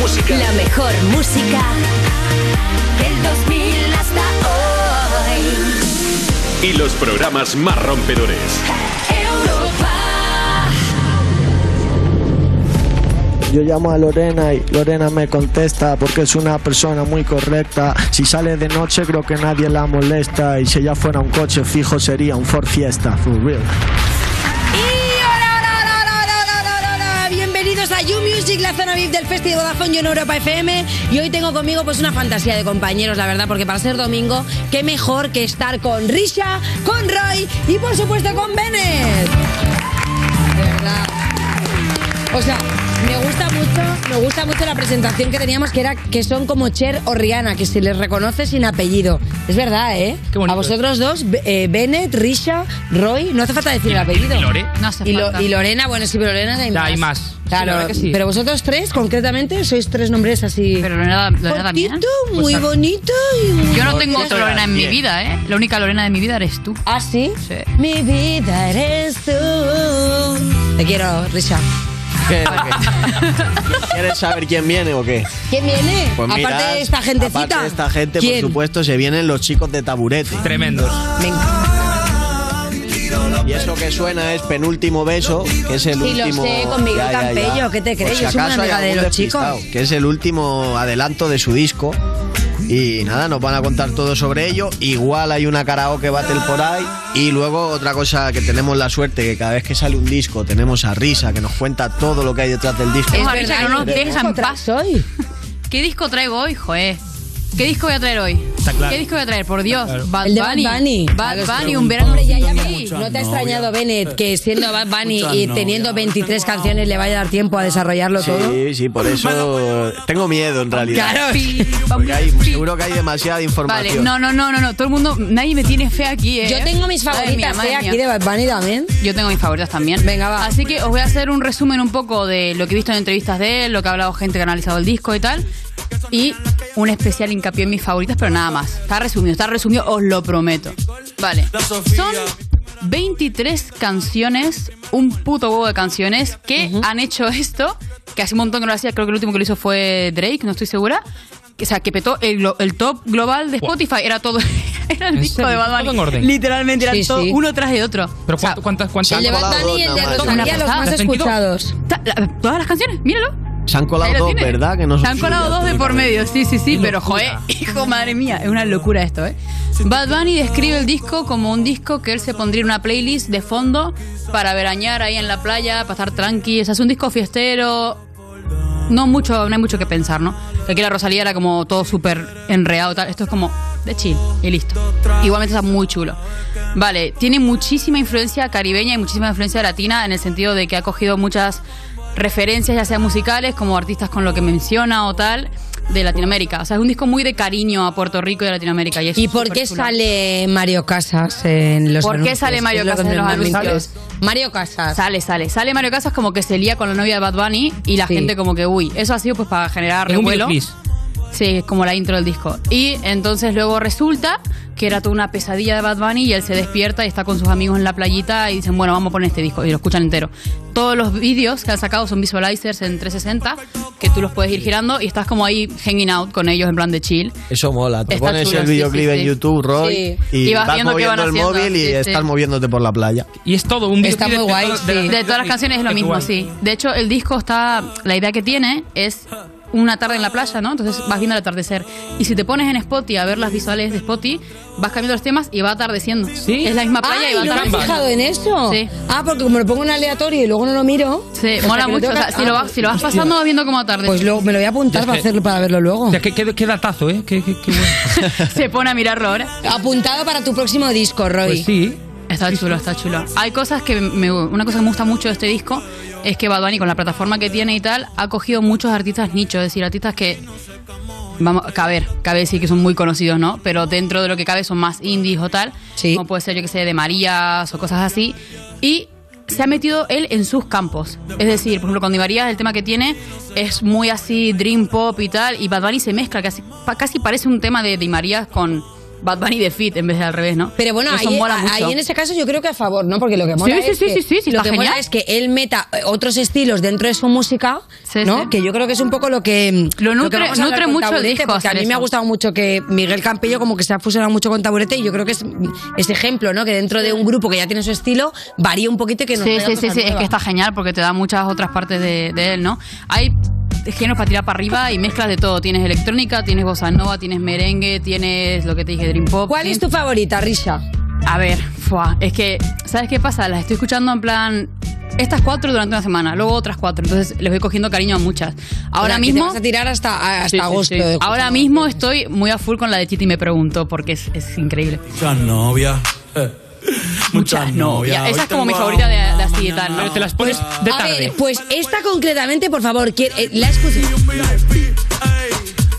música. La mejor música del 2000 hasta hoy. Y los programas más rompedores. Yo llamo a Lorena y Lorena me contesta porque es una persona muy correcta. Si sale de noche creo que nadie la molesta y si ella fuera un coche fijo sería un Ford Fiesta, for real. Bienvenidos a You Music, la zona VIP del Festival de Vodafone en Europa FM. Y hoy tengo conmigo pues una fantasía de compañeros, la verdad, porque para ser domingo, qué mejor que estar con Risha, con Roy y por supuesto con Bennett. De verdad. O sea, me gusta mucho, me gusta mucho la presentación que teníamos, que era que son como Cher o Rihanna, que se les reconoce sin apellido. Es verdad, ¿eh? Qué bonito a vosotros dos, eh, Bennett, Risha, Roy, no hace falta decir el apellido. ¿Y Lore? No hace Y, Lo- falta. y Lorena, bueno, sí, pero Lorena hay Ya, hay más. Sí, la Claro, que sí. pero vosotros tres, concretamente, sois tres nombres así. Pero Lorena, Lorena. Cortito, Pues muy bonito y muy... Yo no tengo otra Lorena en mi Bien. vida, ¿eh? La única Lorena de mi vida eres tú. ¿Ah, sí? Sí. Mi vida eres tú. Te quiero, Risha. ¿Qué- qué? ¿Quieres saber quién viene o qué? ¿Quién viene? Pues aparte de esta gentecita. Aparte de esta gente, ¿Quién? por supuesto, se vienen los chicos de taburete. Tremendos. Venga. Y eso que suena es penúltimo beso, que es el Sí, lo último. sé, con Miguel Campello, ¿qué te crees? Yo soy amiga de los chicos. Que es el último adelanto de su disco. Y nada, nos van a contar todo sobre ello. Igual hay una karaoke battle por ahí. Y luego otra cosa que tenemos la suerte, que cada vez que sale un disco tenemos a Risa, que nos cuenta todo lo que hay detrás del disco. Es verdad, que no nos ¿y qué dejes en disco paz. traes hoy? ¿Qué disco traigo hoy, joder? ¿Qué disco voy a traer hoy? Está claro. ¿Qué disco voy a traer? Por Dios. claro. Bad El de Bad Bunny. Bad Bunny, un verano. Hombre, ya, ya. ¿No te ha extrañado, Bennett, que siendo Bad Bunny y teniendo 23 canciones le vaya a dar tiempo a desarrollarlo todo? Sí, sí, por eso tengo miedo en realidad. Claro. Porque hay, seguro que hay demasiada información. Vale, no, no, no, no, no. Todo el mundo, nadie me tiene fe aquí, ¿eh? Yo tengo mis favoritas, mía, ¿eh? mía. Aquí de Bad Bunny también. Yo tengo mis favoritas también. Venga, va. Así que os voy a hacer un resumen un poco de lo que he visto en entrevistas de él, lo que ha hablado gente que ha analizado el disco y tal. Y un especial hincapié en mis favoritas, pero nada más. Está resumido, está resumido, os lo prometo. Vale. Son 23 canciones, un puto huevo de canciones que han hecho esto, que hace un montón que no lo hacía, creo que el último que lo hizo fue Drake, no estoy segura. O sea, que petó el, el top global de Spotify, era todo, era el ¿En disco de? Bad ¿Todo Bunny. en orden? Literalmente, eran Sí, todo sí. uno tras de otro. ¿Pero O sea, cuánto- cuántas, cuántas? El de Bad Bunny y el de. Rosalía, los más escuchados. Todas las canciones, míralo. Se han colado dos. ¿verdad? Que no Se han colado dos de por medio, sí, sí, sí, pero joder, hijo, madre mía, es una locura esto, ¿eh? Bad Bunny describe el disco como un disco que él se pondría en una playlist de fondo para verañar ahí en la playa, para estar tranqui. O sea, es un disco fiestero. No mucho, no hay mucho que pensar, ¿no? Que aquí la Rosalía era como todo súper enreado, tal. Esto es como de chill y listo. Igualmente está muy chulo. Vale, tiene muchísima influencia caribeña y muchísima influencia latina en el sentido de que ha cogido muchas referencias, ya sea musicales, como artistas con lo que menciona o tal, de Latinoamérica. O sea, es un disco muy de cariño a Puerto Rico y a Latinoamérica. ¿Y, es ¿Y por qué chulo. sale Mario Casas en los ¿Por qué sale Mario Casas en los anuncios? Mario Casas. Sale, sale. Sale Mario Casas como que se lía con la novia de Bad Bunny y la Sí. gente como que, uy, eso ha sido pues para generar un revuelo. Sí, es como la intro del disco. Y entonces luego resulta que era toda una pesadilla de Bad Bunny y él se despierta y está con sus amigos en la playita y dicen, bueno, vamos a poner este disco y lo escuchan entero. Todos los vídeos que han sacado son visualizers en 360 que tú los puedes ir girando y estás como ahí hanging out con ellos en plan de chill. Eso mola. Te Está pones chulo, el sí, videoclip sí, en sí. YouTube, Roy, Sí. y, Y vas vas viendo moviendo van el haciendo. móvil y Sí, estás sí. moviéndote por la playa. Y es todo un Está muy guay, sí. De todas las canciones es lo mismo, sí. De hecho, el disco está. La idea que tiene es una tarde en la playa, ¿no? Entonces vas viendo el atardecer. Y si te pones en Spotify a ver las visuales de Spotify, vas cambiando los temas y va atardeciendo. Sí. Es la misma playa Ay, y va ¿no atardeciendo. fijado en eso? Sí. Ah, porque como lo pongo en aleatorio y luego no lo miro. Sí, o sea, mola lo mucho. O sea, si, lo ah, vas, si lo vas pasando, vas viendo cómo atardece. Pues luego me lo voy a apuntar para hacerlo para verlo luego. O sea, qué, qué- qué datazo, ¿eh? Qué, qué- qué bueno. Se pone a mirarlo ahora. Apuntado para tu próximo disco, Roy. Pues sí. Está chulo, está chulo. Hay cosas que me, una cosa que me gusta mucho de este disco es que Bad Bunny con la plataforma que tiene y tal ha cogido muchos artistas nichos, es decir, artistas que vamos, caber, cabe decir que son muy conocidos, ¿no? Pero dentro de lo que cabe son más indies o tal, Sí. como puede ser yo que sé de Marías o cosas así y se ha metido él en sus campos. Es decir, por ejemplo, con Di María el tema que tiene es muy así dream pop y tal, y Bad Bunny se mezcla, casi, casi parece un tema de Di María con Bad Bunny de Fit en vez de al revés, ¿no? Pero bueno, Eso ahí, ahí en ese caso yo creo que a favor, ¿no? Porque lo que mola Sí, es sí, que, sí, lo que mola es que él meta eh, otros estilos dentro de su música, ¿no? Que yo creo que es un poco lo que Lo que nutre- a hablar nutre mucho el disco porque a mí me ha eso. gustado mucho que Miguel Campello como que se ha fusionado mucho con Taburete y yo creo que es ese ejemplo, ¿no? Que dentro de un grupo que ya tiene su estilo varía un poquito y que nos Sí, sí, sí, sí, es que está genial porque te da muchas otras partes de, de él, ¿no? Hay géneros para tirar para arriba y mezclas de todo. Tienes electrónica, tienes bossa nova, tienes merengue, tienes lo que te dije, dream pop. ¿Cuál es tu favorita, Risha? A ver, fuá, es que, ¿sabes qué pasa? Las estoy escuchando en plan. Estas cuatro durante una semana, luego otras cuatro. Entonces les voy cogiendo cariño a muchas. Ahora que te mismo. vas a tirar hasta, hasta Sí, sí, agosto. sí. de- Ahora mismo estoy muy a full con la de Chiti me pregunto, porque es, es increíble. Muchas novias. eh. Muchas novias. Hoy Esa es como mi favorita de, de agua, así y tal, mañana ¿no? Te las pones de A tarde. ver, pues esta concretamente, por favor, eh, la escuché.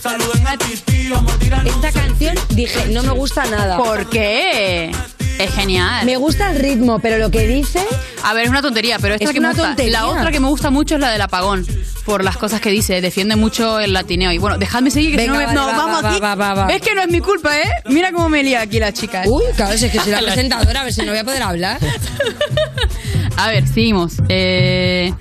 A a Esta canción dije, no me gusta nada. ¿Por qué? Es genial. Me gusta el ritmo, pero lo que dice. A ver, es una tontería, pero esta Es que una me gusta. tontería. La otra que me gusta mucho es la del apagón, por las cosas que dice. Defiende mucho el latineo. Y bueno, dejadme seguir, que si Venga, no, me- no, va, vamos va, aquí. va, va, va. ¿Ves que no es mi culpa, eh? Mira cómo me lía aquí la chica. Uy, claro, si es que soy la presentadora, a ver si no voy a poder hablar. A ver, seguimos. Eh,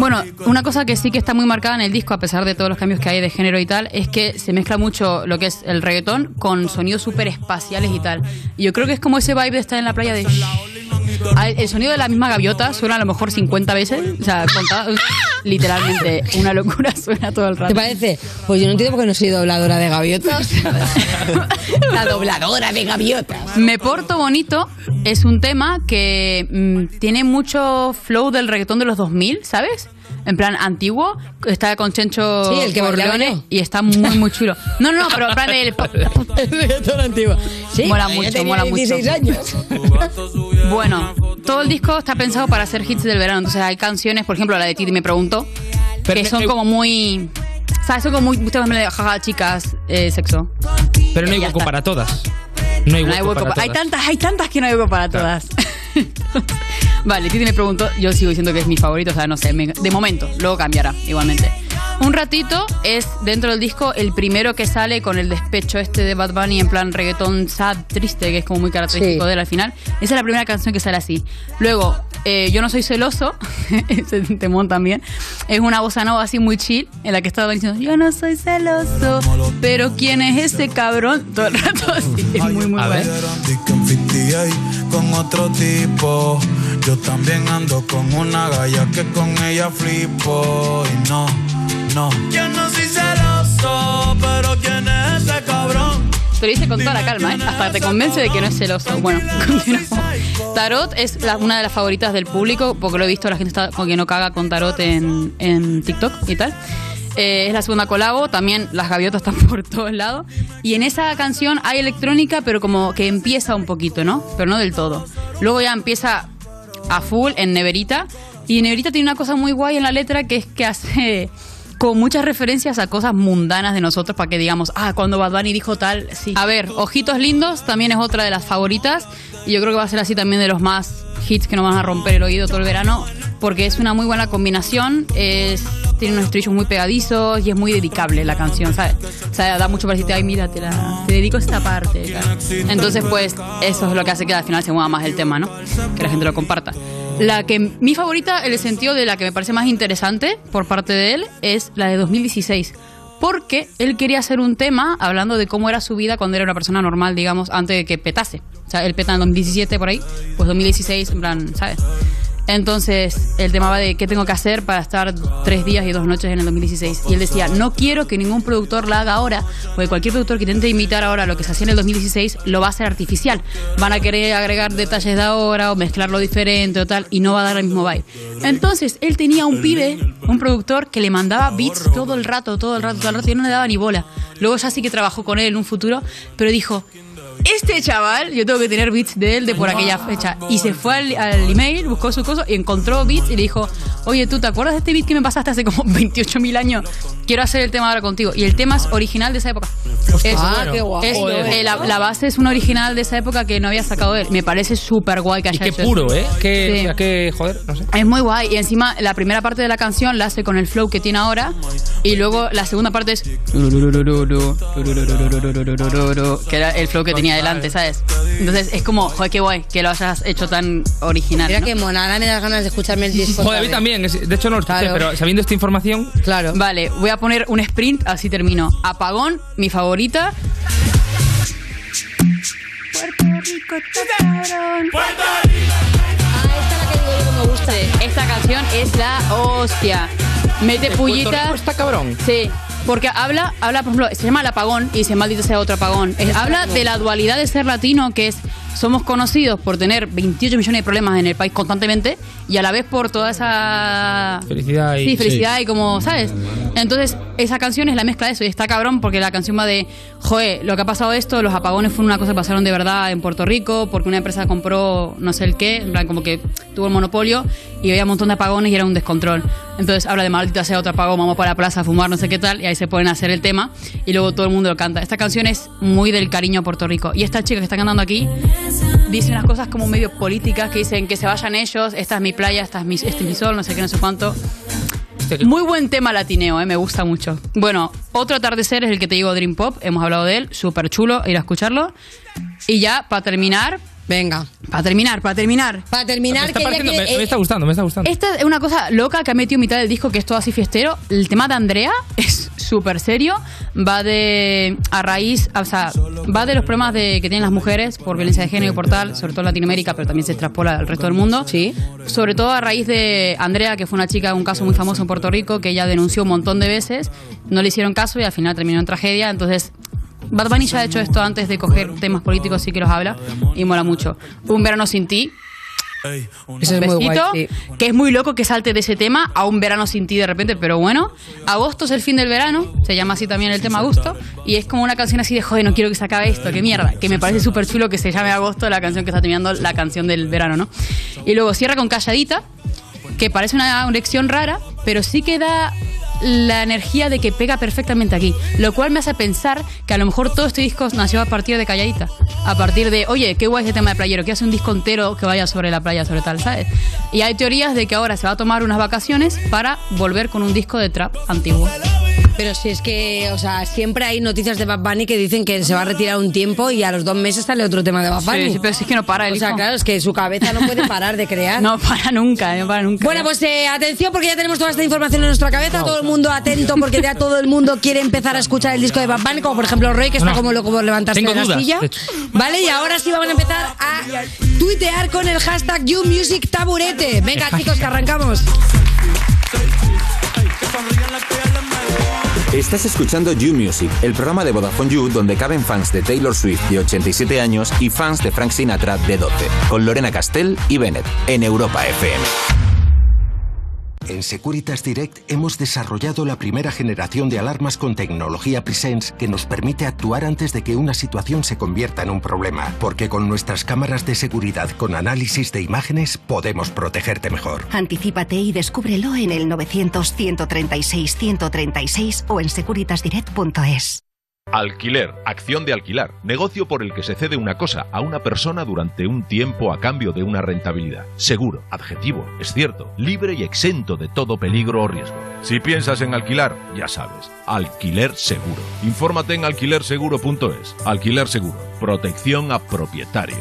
bueno, una cosa que sí que está muy marcada en el disco, a pesar de todos los cambios que hay de género y tal, es que se mezcla mucho lo que es el reggaetón con sonidos súper espaciales y tal. Y yo creo que es como ese vibe de estar en la playa de... Ah, El sonido de la misma gaviota suena a lo mejor 50 veces, o sea, contado, literalmente una locura suena todo el ¿Te rato. parece? Pues yo no entiendo por qué no soy dobladora de gaviotas. la dobladora de gaviotas. Me porto bonito es un tema que mm, tiene mucho flow del reggaetón de los 2000, ¿sabes? En plan antiguo, está con Chencho Sí, el que Corleone y está muy muy chulo. No, no, pero en plan el reggaetón antiguo. Sí, Mola mucho, tenía mola mucho. 16 años. Bueno, todo el disco está pensado para hacer hits del verano, entonces hay canciones, por ejemplo, la de Titi me preguntó, Pero que me- son eh, como muy ¿Sabes? Son como muy temas de jaja, chicas, eh, sexo. Pero no hay está. para todas. No hay No hueco, hay hueco para pa- hay todas. tantas, hay tantas que no hay hueco para todas. vale, Titi me preguntó, yo sigo diciendo que es mi favorito, o sea, no sé, me- de momento, luego cambiará igualmente. Un ratito es dentro del disco el primero que sale con el despecho este de Bad Bunny en plan reggaetón sad, triste, que es como muy característico Sí. de él al final. Esa es la primera canción que sale así. Luego, eh, Yo no soy celoso, ese temón también, es una bossa nova así muy chill, en la que estaba diciendo, yo no soy celoso, pero ¿quién es ese cabrón? Todo el rato así, es muy, muy bueno. Disque en 58 con otro tipo. Yo también ando con una galla que con ella flipo. Y no, no. Yo no soy celoso, pero ¿quién es ese cabrón? Te lo dice con toda la calma, ¿eh? Hasta te convence de que no es celoso. Bueno, continuamos. Tarot es la- una de las favoritas del público, porque lo he visto, la gente está con que no caga con Tarot en, en TikTok y tal. Eh, es la segunda colabo, también las gaviotas están por todos lados. Y en esa canción hay electrónica, pero como que empieza un poquito, ¿no? Pero no del todo. Luego ya empieza a full en Neverita. Y Neverita tiene una cosa muy guay en la letra que es que hace con muchas referencias a cosas mundanas de nosotros para que digamos, ah, cuando Bad Bunny dijo tal, sí. A ver, Ojitos Lindos también es otra de las favoritas y yo creo que va a ser así también de los más hits que nos van a romper el oído todo el verano porque es una muy buena combinación, es, tiene unos estribillos muy pegadizos y es muy dedicable la canción, ¿sabes? O sea, da mucho para decirte, ay, mira, te, la- te dedico esta parte. Entonces, pues, eso es lo que hace que al final se mueva más el tema, ¿no? Que la gente lo comparta. La que mi favorita, en el sentido de la que me parece más interesante por parte de él, es la de 2016. Porque él quería hacer un tema hablando de cómo era su vida cuando era una persona normal, digamos, antes de que petase. O sea, él peta en 2017 por ahí, pues 2016, en plan, ¿sabes? Entonces, el tema va de qué tengo que hacer para estar tres días y dos noches en el 2016. Y él decía, no quiero que ningún productor la haga ahora, porque cualquier productor que intente imitar ahora lo que se hacía en el 2016 lo va a hacer artificial. Van a querer agregar detalles de ahora o mezclarlo diferente o tal, y no va a dar el mismo vibe. Entonces, él tenía un pibe, un productor, que le mandaba beats todo el rato, todo el rato, todo el rato, y no le daba ni bola. Luego ya sí que trabajó con él en un futuro, pero dijo, este chaval, yo tengo que tener beats de él de por aquella fecha. Y se fue al, al email, buscó su cosa y encontró beats y le dijo, oye, ¿tú te acuerdas de este beat que me pasaste hace como 28.000 años? Quiero hacer el tema ahora contigo. Y el tema es original de esa época. Es- Ah, bueno. qué guapo. es- Joder. eh, la, la base es una original de esa época que no había sacado él. Me parece súper guay que Y haya qué hecho puro, eso. ¿eh? Qué, Sí. o sea, qué, joder, no sé. Es muy guay. Y encima, la primera parte de la canción la hace con el flow que tiene ahora. Y luego la segunda parte es. Que era el flow que tenía delante, ¿sabes? Entonces es como, joder, qué guay que lo hayas hecho tan original. Mira ¿no? que mona, ahora me das ganas de escucharme el disco. Joder, a mí también. De hecho, no lo escuché, Claro. pero sabiendo esta información, Claro. Vale, voy a poner un sprint, así termino. Apagón, mi favorita. Ah, esta es la que digo yo que me gusta. Esta canción es la hostia. Mete Puerto pullitas. Rico está cabrón. Sí, porque habla, habla, por ejemplo, se llama el apagón y dice maldito sea otro apagón. Es- habla de la dualidad de ser latino, que es somos conocidos por tener 28 millones de problemas en el país constantemente y a la vez por toda esa Felicidad y- sí, felicidad y como, ¿sabes? Entonces, esa canción es la mezcla de eso y está cabrón porque la canción va de, joder, lo que ha pasado esto, los apagones fueron una cosa que pasaron de verdad en Puerto Rico porque una empresa compró no sé el qué, en plan como que tuvo el monopolio y había un montón de apagones y era un descontrol. Entonces, habla de maldita sea otro apagón, vamos para la plaza a fumar, no sé qué tal, y ahí se ponen a hacer el tema y luego todo el mundo lo canta. Esta canción es muy del cariño a Puerto Rico y esta chica que está cantando aquí dice unas cosas como medio políticas que dicen que se vayan ellos, esta es mi playa, esta es mi, este es mi sol, no sé qué, no sé cuánto. Muy buen tema latineo, eh, me gusta mucho. Bueno, otro atardecer es el que te digo Dream Pop, hemos hablado de él, súper chulo, ir a escucharlo. Y ya, para terminar, Venga. para terminar, para terminar. Para me, terminar, está que me- me eh, está gustando, me está gustando. Esta es una cosa loca que ha metido en mitad del disco que es todo así fiestero. El tema de Andrea es súper serio. Va de. a raíz. O sea, va de los problemas de, que tienen las mujeres por violencia de género y por tal, sobre todo en Latinoamérica, pero también se extrapola al resto del mundo. Sí. Sobre todo a raíz de Andrea, que fue una chica, un caso muy famoso en Puerto Rico, que ella denunció un montón de veces, no le hicieron caso y al final terminó en tragedia. Entonces, Bad Bunny ya ha hecho esto antes de coger temas políticos, sí que los habla y mola mucho. Un verano sin ti, Eso es muy guay. besito, sí. que es muy loco que salte de ese tema a un verano sin ti de repente, pero bueno, agosto es el fin del verano, se llama así también el tema agosto, y es como una canción así de, joder, no quiero que se acabe esto, qué mierda, que me parece súper chulo que se llame agosto la canción que está terminando la canción del verano, ¿no? Y luego cierra con Calladita, que parece una, una lección rara, pero sí que da la energía de que pega perfectamente aquí, lo cual me hace pensar que a lo mejor todo este disco nació a partir de Calladita, a partir de, oye, qué guay ese tema de playero, que hace un disco entero que vaya sobre la playa, sobre tal, ¿sabes? Y hay teorías de que ahora se va a tomar unas vacaciones para volver con un disco de trap antiguo. Pero si es que, o sea, siempre hay noticias de Bad Bunny que dicen que se va a retirar un tiempo y a los dos meses sale otro tema de Bad Bunny. Sí, sí, pero si es que no para el o sea, hijo. claro, es que su cabeza no puede parar de crear. No para nunca, no para nunca. Bueno, pues eh, atención porque ya tenemos toda esta información en nuestra cabeza, todo el mundo atento porque ya todo el mundo quiere empezar a escuchar el disco de Bad Bunny, como por ejemplo Roy que está No. como loco por levantarse Tengo de la dudas, silla. de hecho. Vale, y ahora sí vamos a empezar a tuitear con el hashtag YouMusicTaburete. Venga chicos, que arrancamos. Estás escuchando You Music, el programa de Vodafone You donde caben fans de Taylor Swift de 87 años y fans de Frank Sinatra de 12, con Lorena Castell y Bennett en Europa FM. En Securitas Direct hemos desarrollado la primera generación de alarmas con tecnología Presence que nos permite actuar antes de que una situación se convierta en un problema, porque con nuestras cámaras de seguridad con análisis de imágenes podemos protegerte mejor. Anticípate y descúbrelo en el 900-136-136 o en securitasdirect.es. Alquiler, acción de alquilar, negocio por el que se cede una cosa a una persona durante un tiempo a cambio de una rentabilidad. Seguro, adjetivo, es cierto, libre y exento de todo peligro o riesgo. Si piensas en alquilar, ya sabes, alquiler seguro. Infórmate en alquilerseguro.es. Alquiler seguro, protección a propietarios.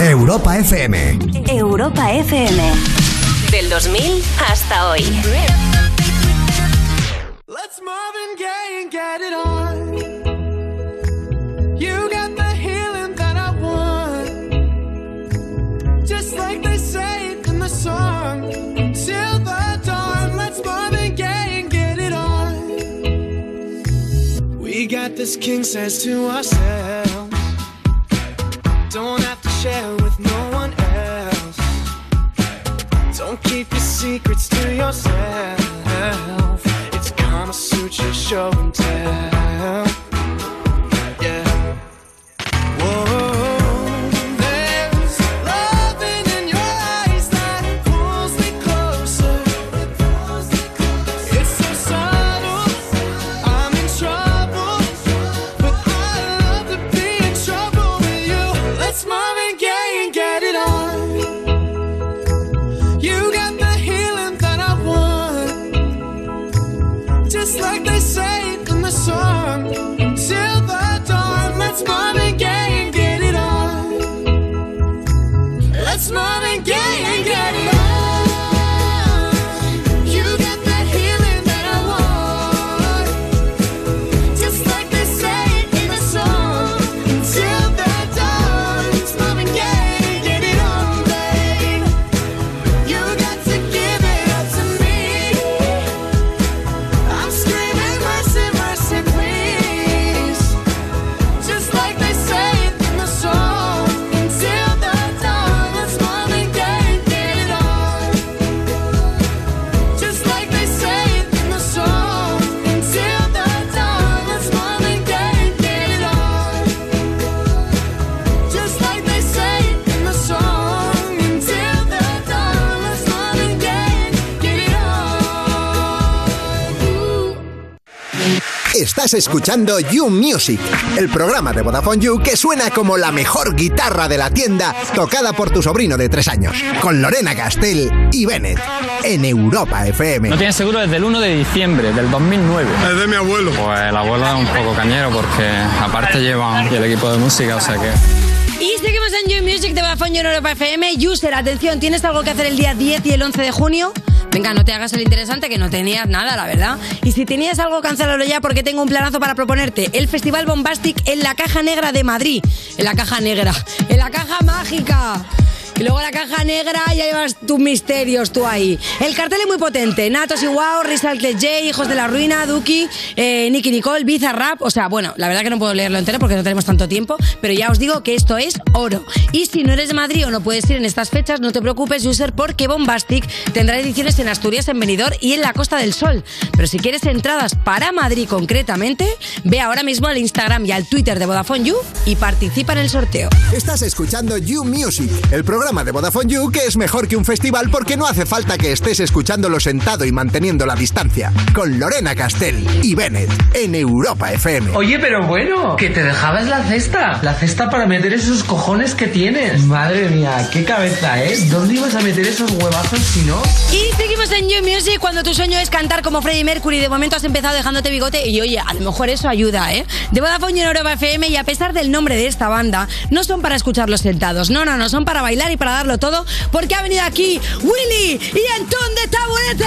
Europa FM. Europa FM. Del 2000 hasta hoy. Let's Marvin Gaye and get it on. You got the healing that I want. Just like they say it in the song. Till the dawn, let's Marvin Gaye and get it on. We got this king says to ourselves. Don't have to share with no one else. Don't keep your secrets to yourself future show and tell. Estás escuchando You Music, el programa de Vodafone You que suena como la mejor guitarra de la tienda tocada por tu sobrino de tres años, con Lorena Castell y Bennett, en Europa FM. No tienes seguro desde el 1 de diciembre del 2009. Es de mi abuelo. Pues el abuelo es un poco cañero porque aparte lleva el equipo de música, o sea que... Y seguimos en You Music de Vodafone You en Europa FM. User, atención, ¿tienes algo que hacer el día 10 y el 11 de junio? Venga, no te hagas el interesante que no tenías nada, la verdad. Y si tenías algo, cancélalo ya porque tengo un planazo para proponerte. El Festival Bombastic en la Caja Negra de Madrid. En la Caja Negra. En la Caja Mágica. Y luego la caja negra ya llevas tus misterios tú ahí. El cartel es muy potente. Natos y Wow, Rizal J, Hijos de la Ruina, Duki, eh, Nicky Nicole, Biza Rap. O sea, bueno, la verdad que no puedo leerlo entero porque no tenemos tanto tiempo, pero ya os digo que esto es oro. Y si no eres de Madrid o no puedes ir en estas fechas, no te preocupes, user, porque Bombastic tendrá ediciones en Asturias, en Benidorm y en la Costa del Sol. Pero si quieres entradas para Madrid concretamente, ve ahora mismo al Instagram y al Twitter de Vodafone You y participa en el sorteo. Estás escuchando You Music, el programa de Vodafone You que es mejor que un festival porque no hace falta que estés escuchándolo sentado y manteniendo la distancia. Con Lorena Castell y Bennett en Europa FM. Oye, pero bueno, que te dejabas la cesta. La cesta para meter esos cojones que tienes. Madre mía, qué cabeza, ¿eh? ¿Dónde ibas a meter esos huevazos si no? Y seguimos en You Music cuando tu sueño es cantar como Freddie Mercury. De momento has empezado dejándote bigote y oye, a lo mejor eso ayuda, ¿eh? De Vodafone en Europa FM y a pesar del nombre de esta banda, no son para escucharlos sentados. No, no, no, son para bailar y para darlo todo porque ha venido aquí Willy y Antón de Taburete.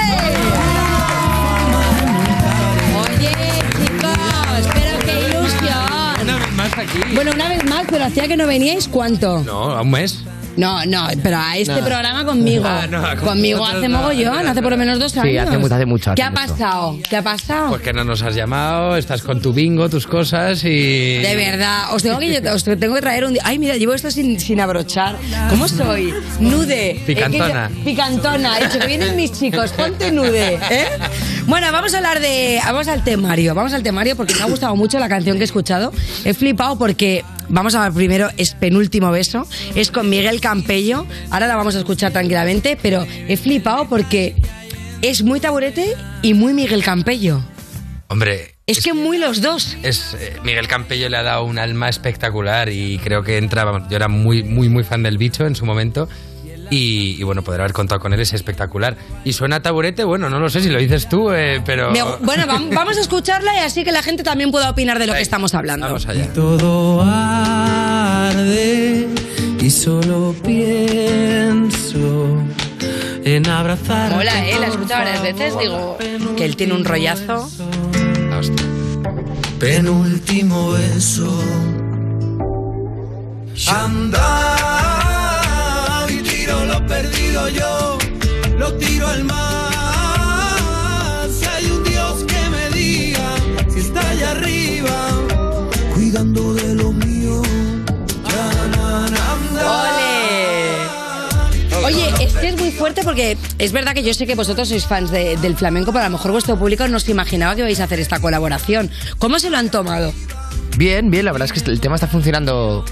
Oye, chicos, pero qué ilusión. Una vez más aquí. Bueno, una vez más, pero hacía que no veníais, ¿cuánto? No, a un mes. No, no, pero a este No. programa conmigo. Ah, no, con conmigo hace mogollón, no, hace por lo menos dos años. Sí, hace mucho, hace mucho, ¿Qué ha pasado? ¿Qué ha pasado? Pues que no nos has llamado, estás con tu bingo, tus cosas y... De verdad, os tengo que, os tengo que traer un día. Ay, mira, llevo esto sin, sin abrochar. ¿Cómo soy? Nude. Picantona. Eh, que- picantona. He dicho que vienen mis chicos, ponte nude. ¿eh? Bueno, vamos a hablar de. Vamos al temario. Vamos al temario porque me ha gustado mucho la canción que he escuchado. He flipado porque. Vamos a ver primero, es penúltimo beso. Es con Miguel Campello. Ahora la vamos a escuchar tranquilamente, pero he flipado porque es muy taburete y muy Miguel Campello. Hombre, Es que muy los dos. es, eh, Miguel Campello le ha dado un alma espectacular y creo que entra, vamos, yo era muy, muy, muy fan del bicho en su momento y, y bueno, poder haber contado con él es espectacular. Y suena a taburete, bueno, no lo sé si lo dices tú, eh, pero... Me- bueno, vam- vamos a escucharla y así que la gente también pueda opinar de lo que estamos hablando. Vamos allá. Todo arde y solo pienso en abrazar. Mola, eh, la he escuchado varias veces, digo que él tiene un rollazo. Penúltimo beso. Anda y tiro lo yo, lo tiro al mar. Si hay un Dios que me diga si está allá arriba, cuidando de lo mío. Ya, na, na, na. Oye, es que es muy fuerte porque es verdad que yo sé que vosotros sois fans de- del flamenco, pero a lo mejor vuestro público no se imaginaba que vais a hacer esta colaboración. ¿Cómo se lo han tomado? Bien, bien, la verdad es que el tema está funcionando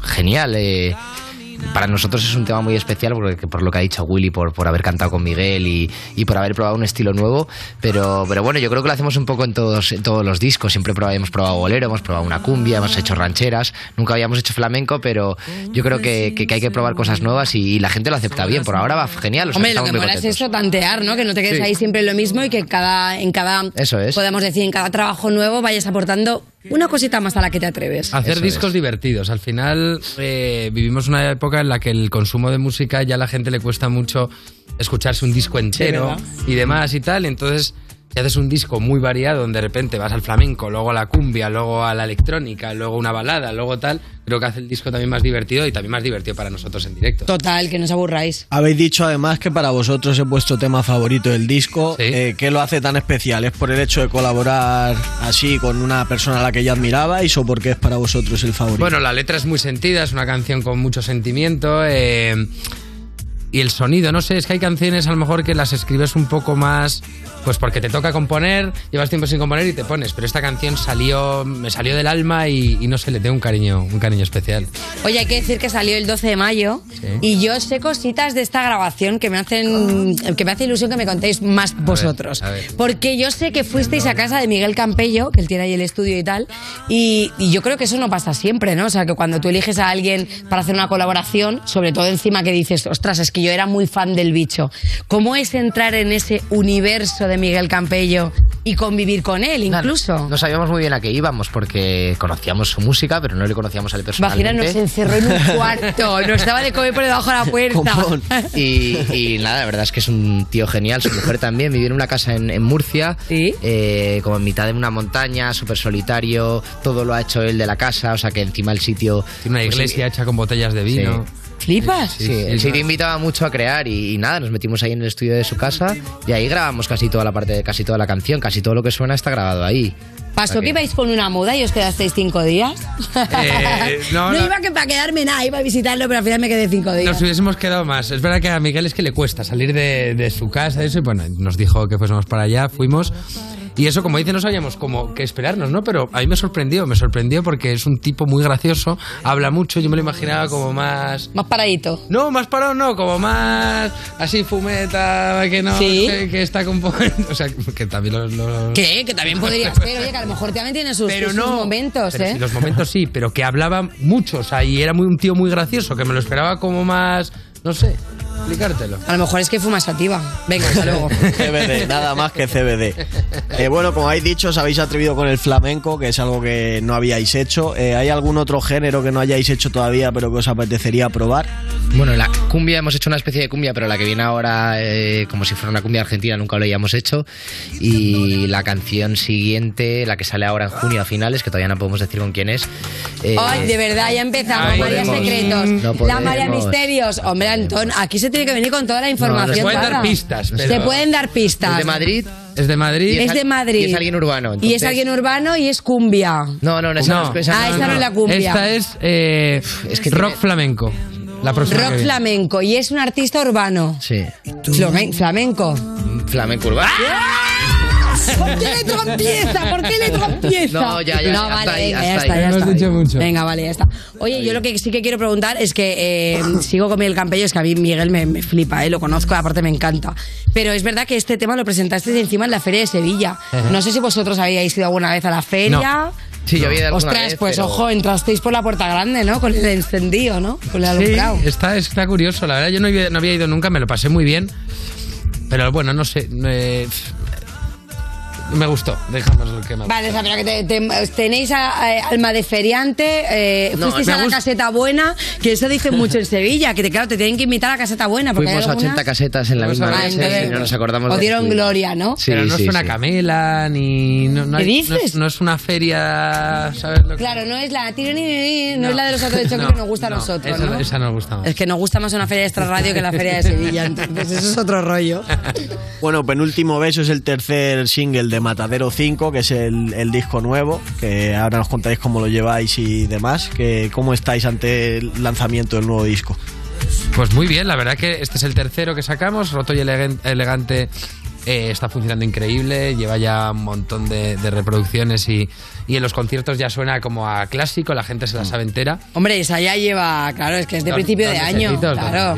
genial. eh. Para nosotros es un tema muy especial porque, por lo que ha dicho Willy, por, por haber cantado con Miguel y, y por haber probado un estilo nuevo. Pero, pero bueno, yo creo que lo hacemos un poco en todos, en todos los discos. Siempre hemos probado bolero, hemos probado una cumbia, hemos hecho rancheras. Nunca habíamos hecho flamenco, pero yo creo que, que- que hay que probar cosas nuevas y, y la gente lo acepta bien. Por ahora va genial. o sea, Hombre, lo que muy mola es eso, tantear, ¿no? Que no te quedes Sí. ahí siempre en lo mismo y que cada, en cada, Eso es. podemos decir, en cada trabajo nuevo vayas aportando una cosita más a la que te atreves. Hacer discos divertidos. Al final eh, vivimos una época en la que el consumo de música ya a la gente le cuesta mucho escucharse un disco entero y demás y tal. Entonces, si haces un disco muy variado donde de repente vas al flamenco, luego a la cumbia, luego a la electrónica, luego una balada, luego tal, creo que hace el disco también más divertido y también más divertido para nosotros en directo. Total, que no os aburráis. Habéis dicho además que para vosotros es vuestro tema favorito del disco. Eh, ¿Qué lo hace tan especial? ¿Es por el hecho de colaborar así con una persona a la que ya admirabais o porque es para vosotros el favorito? Bueno, la letra es muy sentida, es una canción con mucho sentimiento. eh, y el sonido, no sé, es que hay canciones a lo mejor que las escribes un poco más, pues porque te toca componer, llevas tiempo sin componer y te pones. Pero esta canción salió, me salió del alma y, y no sé, le tengo un cariño, un cariño especial. Oye, hay que decir que salió el 12 de mayo y yo sé cositas de esta grabación que me hacen que me hace ilusión que me contéis más vosotros. a ver. Porque yo sé que fuisteis a casa de Miguel Campello, que él tiene ahí el estudio y tal, y, y yo creo que eso no pasa siempre, ¿no? O sea, que cuando tú eliges a alguien para hacer una colaboración, sobre todo encima que dices, ostras, es que yo era muy fan del bicho. ¿Cómo es entrar en ese universo de Miguel Campello y convivir con él incluso? No sabíamos muy bien a qué íbamos porque conocíamos su música, pero no le conocíamos a él personalmente. Imagina, nos encerró en un cuarto, nos estaba de comer por debajo de la puerta. Y, y nada, la verdad es que es un tío genial. Su mujer también vive en una casa en, en Murcia, eh, como en mitad de una montaña, súper solitario. Todo lo ha hecho él de la casa, o sea que encima el sitio. Tiene una pues, iglesia hecha con botellas de vino. ¿Flipas? Sí, el sí, sitio invitaba mucho a crear y, y nada, nos metimos ahí en el estudio de su casa y ahí grabamos casi toda la parte, casi toda la canción, casi todo lo que suena está grabado ahí. ¿Pasó que ibais con una muda y os quedasteis cinco días? Eh, no, no, no. iba que para quedarme nada, iba a visitarlo, pero al final me quedé cinco días. Nos hubiésemos quedado más. Es verdad que a Miguel es que le cuesta salir de, de su casa eso, y bueno, nos dijo que fuésemos para allá, fuimos. Y eso, como dice, no sabíamos cómo que esperarnos, ¿no? Pero a mí me sorprendió, me sorprendió porque es un tipo muy gracioso, habla mucho, yo me lo imaginaba como más... Más paradito. No, más parado no, como más así fumeta, que no, Sí. que, que está componiendo, o sea, que también los... los- ¿Qué? Que también podría ser, oye, que a lo mejor también tiene sus, Pero sus no. momentos, Pero ¿eh? sí, los momentos sí, pero que hablaba mucho, o sea, y era muy, un tío muy gracioso, que me lo esperaba como más, no sé, explicártelo. A lo mejor es que fuma sativa. Venga, hasta luego. CBD, nada más que CBD. Eh, bueno, como habéis dicho, os habéis atrevido con el flamenco, que es algo que no habíais hecho. Eh, ¿Hay algún otro género que no hayáis hecho todavía, pero que os apetecería probar? Bueno, la cumbia, hemos hecho una especie de cumbia, pero la que viene ahora, eh, como si fuera una cumbia argentina, nunca lo hayamos hecho. Y la canción siguiente, la que sale ahora en junio a finales, que todavía no podemos decir con quién es. eh, Ay, de verdad, ya empezamos. Ay, María podemos. Secretos. No la María. Misterios. Hombre, Antón, aquí se tiene que venir con toda la información. Se pueden dar pistas, pero- Se pueden dar pistas. ¿Es de Madrid? Es de Madrid. Es de Madrid. Y es alguien urbano. Y es alguien urbano y es cumbia. No, no, no, esa no, es- esa Ah, no, esta no es la cumbia. Esta es, eh, rock flamenco. La Rock flamenco y es un artista urbano. Sí. Flame- flamenco. Flamenco urbano. ¿Por qué le trompieza? ¿Por qué le trompieza? No, ya, ya, No, hasta vale, ahí, venga, hasta ya ahí. está, ya Hemos está. dicho mucho. Venga, vale, ya está. Oye, yo lo que sí que quiero preguntar es que eh, sigo con Miguel Campello, es que a mí Miguel me, me flipa, eh, lo conozco, aparte me encanta. Pero es verdad que este tema lo presentasteis encima en la Feria de Sevilla. Ajá. No sé si vosotros habíais ido alguna vez a la feria. Sí, yo había Ostras, vez, pues pero- ojo, entrasteis por la puerta grande, ¿no? Con el encendido, ¿no? Con el Sí, alumbrado. está, está curioso, la verdad. Yo no había, no había ido nunca, me lo pasé muy bien. Pero bueno, no sé. eh, me gustó, dejamos lo que me Vale, o sea, pero que te- te- tenéis a- a- alma de feriante, eh, No, fuisteis me a la gusta- caseta buena, que eso dice mucho en Sevilla, que te, claro, te tienen que invitar a la caseta buena. Porque Fuimos hay a algunas- 80 casetas en la misma a ver, noche entonces- y no nos acordamos Os de dieron gloria, ¿no? Sí, Pero no sí, es una sí. camela, ni. No, no hay- ¿Qué no es- dices? No, es una feria, ¿sabes lo que Claro, no es la tiro ni, ni- no, es la de los otros de choque No, que nos gusta a no, nosotros, esa, ¿no? esa nos gusta más. Es que nos gusta más una feria de extra radio que la feria de Sevilla, entonces eso es otro rollo. Bueno, Penúltimo Beso es el tercer single de Matadero 5, que es el, disco nuevo, que ahora nos contáis cómo lo lleváis y demás, que cómo estáis ante el lanzamiento del nuevo disco. Pues muy bien, la verdad que este es el tercero que sacamos, Roto y Elegan- Elegante. eh, está funcionando increíble, lleva ya un montón de reproducciones y, y en los conciertos ya suena como a clásico, la gente se la sabe entera. Hombre, esa ya lleva, claro, es que es de Dos- principio dos de año. Claro.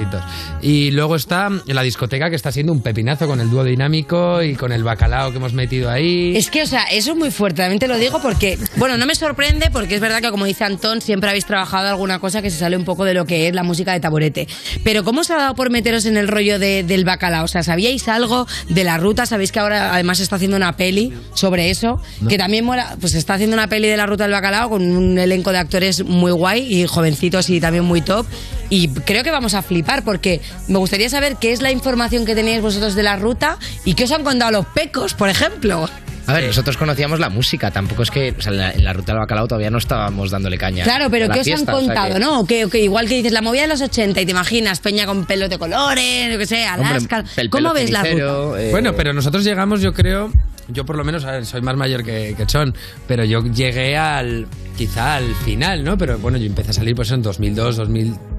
Y luego está la discoteca que está siendo un pepinazo con el dúo dinámico y con el bacalao que hemos metido ahí. Es que, o sea, eso es muy fuerte, también te lo digo porque, bueno, no me sorprende porque es verdad que, como dice Antón, siempre habéis trabajado alguna cosa que se sale un poco de lo que es la música de taburete. Pero, ¿cómo os ha dado por meteros en el rollo de- del bacalao? O sea, ¿sabíais algo de la ruta. Sabéis que ahora además está haciendo una peli sobre eso, que también mola, pues está haciendo una peli de la ruta del bacalao con un elenco de actores muy guay y jovencitos y también muy top. Y creo que vamos a flipar porque me gustaría saber qué es la información que tenéis vosotros de la ruta y qué os han contado los pecos, por ejemplo. A ver, nosotros conocíamos la música, tampoco es que o sea, en, la, en la ruta del bacalao todavía no estábamos dándole caña. Claro, pero a la ¿qué os fiesta, han o sea contado, que- no? Que, que igual que dices la movida de los 80 y te imaginas Peña con pelos de colores, yo que sé, Alaska. ¿Cómo ves la ruta? eh, Bueno, pero nosotros llegamos, yo creo, yo por lo menos, soy más mayor que, que Chon, pero yo llegué al, quizá al final, ¿no? Pero bueno, yo empecé a salir pues en 2002, 2003,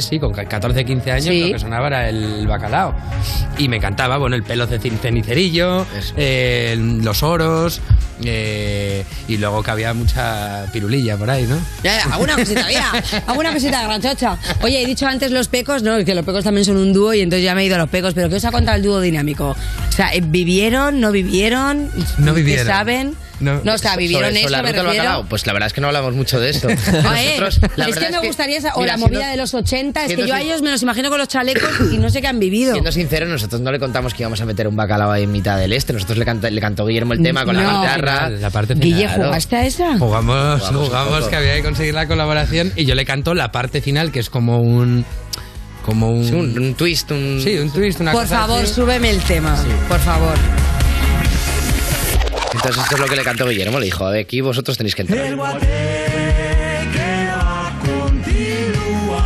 sí, con 14, 15 años, Sí. lo que sonaba era el bacalao. Y me encantaba, bueno, el pelo cenicerillo, eh, los oros, eh, y luego que había mucha pirulilla por ahí, ¿no? Ya, ya, alguna cosita había, alguna cosita grachocha. Oye, he dicho antes los pecos, no, que los pecos también son un dúo y entonces ya me he ido a los pecos, pero ¿qué os ha contado el dúo dinámico? O sea, eh, ¿vivieron, no vivieron? No ¿Qué vivieron. saben? No, o sea, vivieron eso, la me ruta bacalao, pues la verdad es que no hablamos mucho de esto. Nosotros, la es que me gustaría esa, o mira, la siendo- movida de los 80, es que yo a ellos me los imagino con los chalecos y no sé qué han vivido. Siendo sincero, nosotros no le contamos que íbamos a meter un bacalao ahí en mitad del este. Nosotros le, canta- le cantó Guillermo el tema con No. la guitarra. La parte Guille, Claro. ¿jugaste a esa? Jugamos, Jugamos jugamos que había que conseguir la colaboración y yo le canto la parte final que es como un como un, Sí, un, un twist, un sí, un twist, una Por cosa favor, así. súbeme el tema, por favor. Entonces esto es lo que le cantó Guillermo. Le dijo, a ver, aquí vosotros tenéis que entrar. El guateque va a continuar.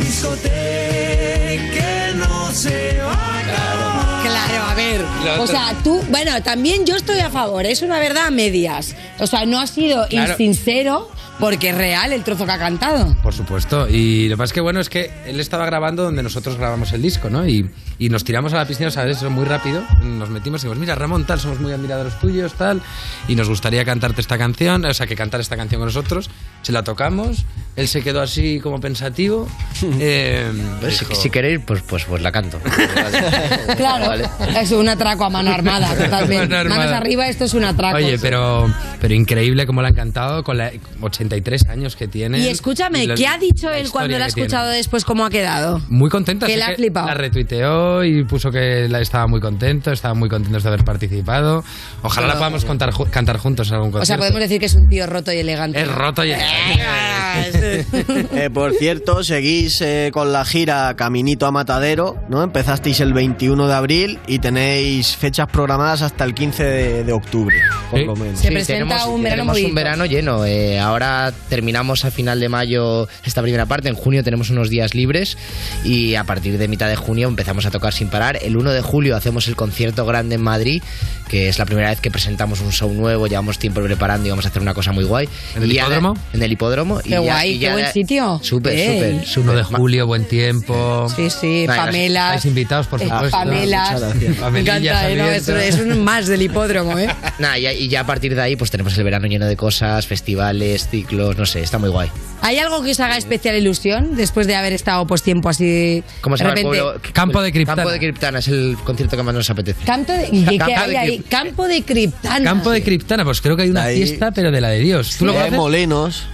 Discoteque no se va a acabar. Claro, a ver. O sea, tú, bueno, también yo estoy a favor, es una verdad a medias. O sea, no ha sido Claro. insincero porque es real el trozo que ha cantado. Por supuesto. Y lo es que, bueno, es que él estaba grabando donde nosotros grabamos el disco, ¿no? Y, y nos tiramos a la piscina, ¿sabes? Muy rápido. Nos metimos y dijimos, mira, Ramón, tal, somos muy admiradores tuyos, tal. Y nos gustaría cantarte esta canción, o sea, que cantar esta canción con nosotros. Se la tocamos. Él se quedó así como pensativo. Eh, Pues, si, dijo, si queréis, pues, pues, pues la canto. Claro, Vale. es un atraco a mano armada, totalmente. Mano armada. Manos arriba, esto es un atraco. Oye, pero, pero increíble cómo le ha encantado con la 83 años que tiene. Y escúchame, ¿qué ha dicho él cuando lo ha escuchado después cómo ha quedado? Muy contento. Que le ha flipado. La retuiteó y puso que la- estaba muy contento, estaba muy contento de haber participado. Ojalá la podamos contar ju- cantar juntos en algún O sea, concierto. podemos decir que es un tío roto y elegante. Es roto y Eh, por cierto, seguís eh, con la gira Caminito a Matadero, ¿no? Empezasteis el 21 de abril y tenéis fechas programadas hasta el 15 de, de octubre, por lo menos. Se presenta un verano tenemos un verano lleno. Eh, ahora terminamos a final de mayo esta primera parte. En junio tenemos unos días libres y a partir de mitad de junio empezamos a tocar sin parar. El 1 de julio hacemos el concierto grande en Madrid, que es la primera vez que presentamos un show nuevo. Llevamos tiempo preparando y vamos a hacer una cosa muy guay. ¿En el hipódromo? En el hipódromo. Qué guay, qué buen sitio. Súper, súper, súper. 1 de julio, buen tiempo. Sí, sí, Venga, Pamelas. Estáis invitados, por eh, supuesto. Gracias. Me encanta, eh, ¿no? es, es un más del hipódromo, ¿eh? Nada, y, y ya a partir de ahí pues tenemos el verano lleno de cosas, festivales, ciclos, no sé, está muy guay. ¿Hay algo que os haga especial ilusión después de haber estado pues tiempo así ¿Cómo se llama el repente? pueblo? Campo de Criptana. Campo de Criptana es el concierto que más nos apetece. Campo de, ¿y qué Campo hay de ahí? Campo de Criptana. Campo de Criptana, pues creo que hay una Ahí- fiesta, pero de la de Dios. ¿Tú lo Hay molinos.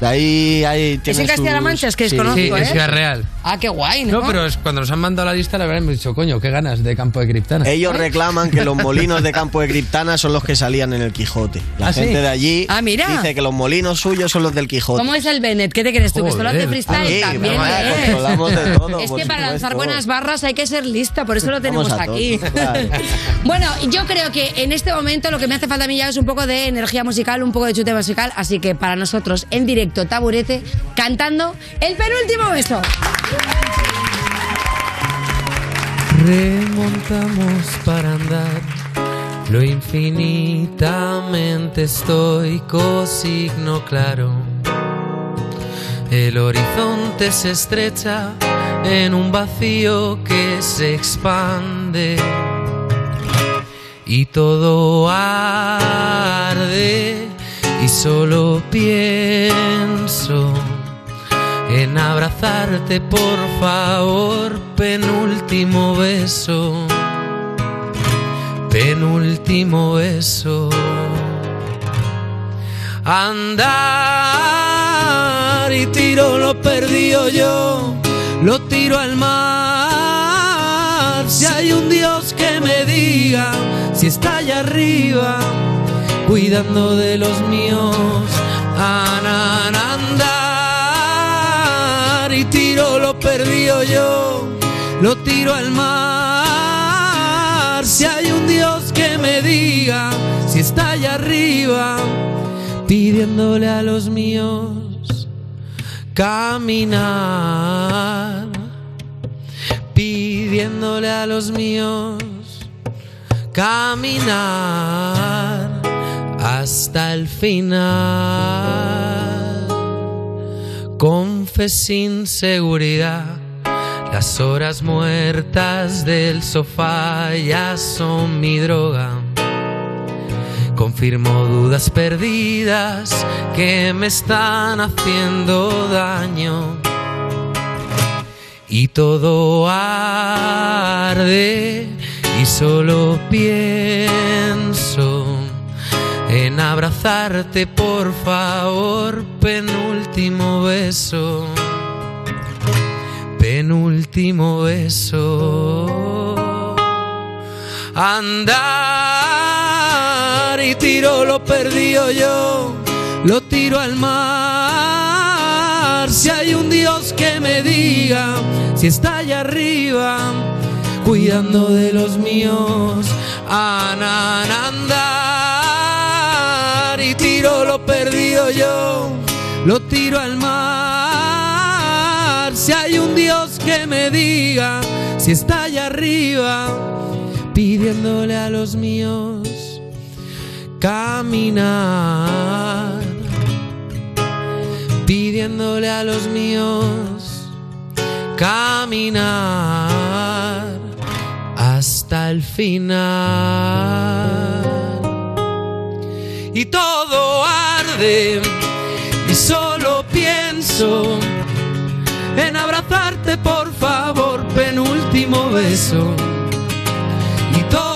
De ahí, ahí ¿Es en Castilla-La Mancha? Es que sí. desconozco, Sí, ¿eh? en Ciudad Real. Ah, qué guay, ¿no? No, pero es cuando nos han mandado la lista, la verdad hemos dicho, coño, qué ganas de Campo de Criptana. Ellos reclaman que los molinos de Campo de Criptana son los que salían en el Quijote. La ¿Ah, sí? gente de allí Ah, mira. dice que los molinos suyos son los del Quijote. ¿Cómo es el Bennett? ¿Qué te crees tú? ¿Que solo hace Joder. freestyle también? vaya, ¿eh? controlamos de todo, Es por que para lanzar buenas barras hay que ser lista, por eso lo tenemos aquí. claro. bueno, yo creo que en este momento lo que me hace falta a mí ya es un poco de energía musical, un poco de chute musical, así que para nosotros en directo taburete cantando el penúltimo beso. Remontamos para andar lo infinitamente estoico signo claro. El horizonte se estrecha en un vacío que se expande y todo arde solo pienso en abrazarte, por favor, penúltimo beso, penúltimo beso. Andar y tiro lo perdido yo, lo tiro al mar. hay un Dios que me diga si está allá arriba, cuidando de los míos. Anan, andar y tiro lo perdido yo, lo tiro al mar. Si hay un Dios que me diga si está allá arriba, pidiéndole a los míos caminar, pidiéndole a los míos caminar hasta el final. Con fe sin seguridad, las horas muertas del sofá ya son mi droga. Confirmo dudas perdidas que me están haciendo daño. Y todo arde y solo pienso en abrazarte, por favor, penúltimo beso. Penúltimo beso. Andar y tiro lo perdido yo, lo tiro al mar. Si hay un Dios que me diga si está allá arriba, cuidando de los míos. Andar lo tiro al mar. Si hay un Dios que me diga si está allá arriba, pidiéndole a los míos caminar, pidiéndole a los míos caminar hasta el final. Y todo arde en abrazarte, por favor, penúltimo beso. Y todo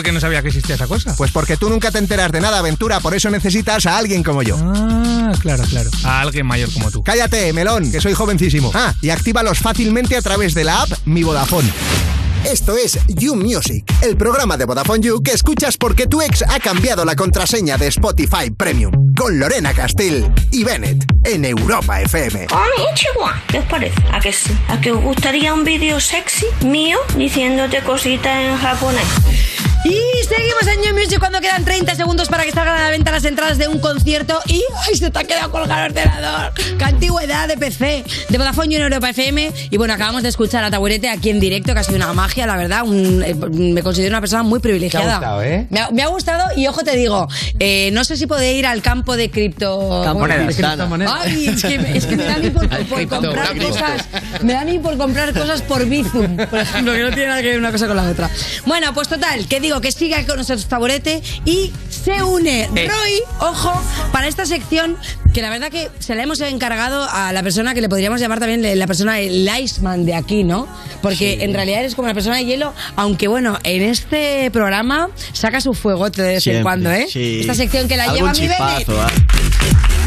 por qué no sabía que existía esa cosa? Pues porque tú nunca te enteras de nada, aventura, por eso necesitas a alguien como yo. Ah, claro, claro. A alguien mayor como tú. Cállate, melón, que soy jovencísimo. Ah, y actívalos fácilmente a través de la app Mi Vodafone. Esto es You Music, el programa de Vodafone You que escuchas porque tu ex ha cambiado la contraseña de Spotify Premium. Con Lorena Castell y Bennett en Europa FM. ¿Qué os parece? ¿A que sí? ¿A que os gustaría un vídeo sexy mío diciéndote cositas en japonés? Y seguimos en New Music cuando quedan 30 segundos para que salgan a la venta las entradas de un concierto. Y ¡ay! se te ha quedado colgado el ordenador. ¡Qué antigüedad de PC! De Vodafone y en Europa FM. Y bueno, acabamos de escuchar a Taburete aquí en directo, que ha sido una magia, la verdad. Un- eh, me considero una persona muy privilegiada. Te ha gustado, ¿eh? Me ha, me ha gustado y ojo te digo, eh, no sé si podéis ir al campo de cripto... Campo de criptomonedas. Ay, es que, me- es que me da a mí por, por comprar cosas. Me da a mí por comprar cosas por Bizum, por ejemplo, que no tiene nada que ver una cosa con la otra. Bueno, pues total, que digo que siga con nosotros Taburete y se une Roy, ojo, para esta sección que la verdad que se la hemos encargado a la persona que le podríamos llamar también la persona el Iceman de aquí, ¿no? Porque en realidad eres como la persona de hielo, aunque bueno, en este programa saca su fuego de vez en cuando, ¿eh? sí. Esta sección que la Algún lleva mi Bennett.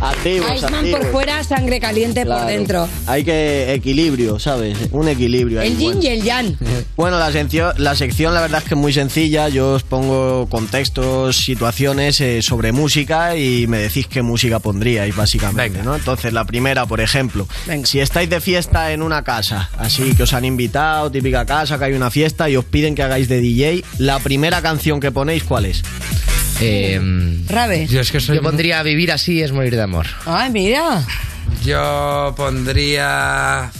Activos, Iceman activos. por fuera, sangre caliente Claro. por dentro. Hay que equilibrio, ¿sabes? Un equilibrio. ahí El yin bueno. y el yang. Bueno, la sección, la sección la verdad es que es muy sencilla. Yo os pongo contextos, situaciones eh, sobre música y me decís qué música pondríais, básicamente, ¿no? Entonces, la primera, por ejemplo, si estáis de fiesta en una casa, así que os han invitado, típica casa, que hay una fiesta y os piden que hagáis de DJ, la primera canción que ponéis, ¿cuál es? Rabe. Yo es que soy. Yo pondría vivir así es morir de amor. Ay, mira. Yo pondría.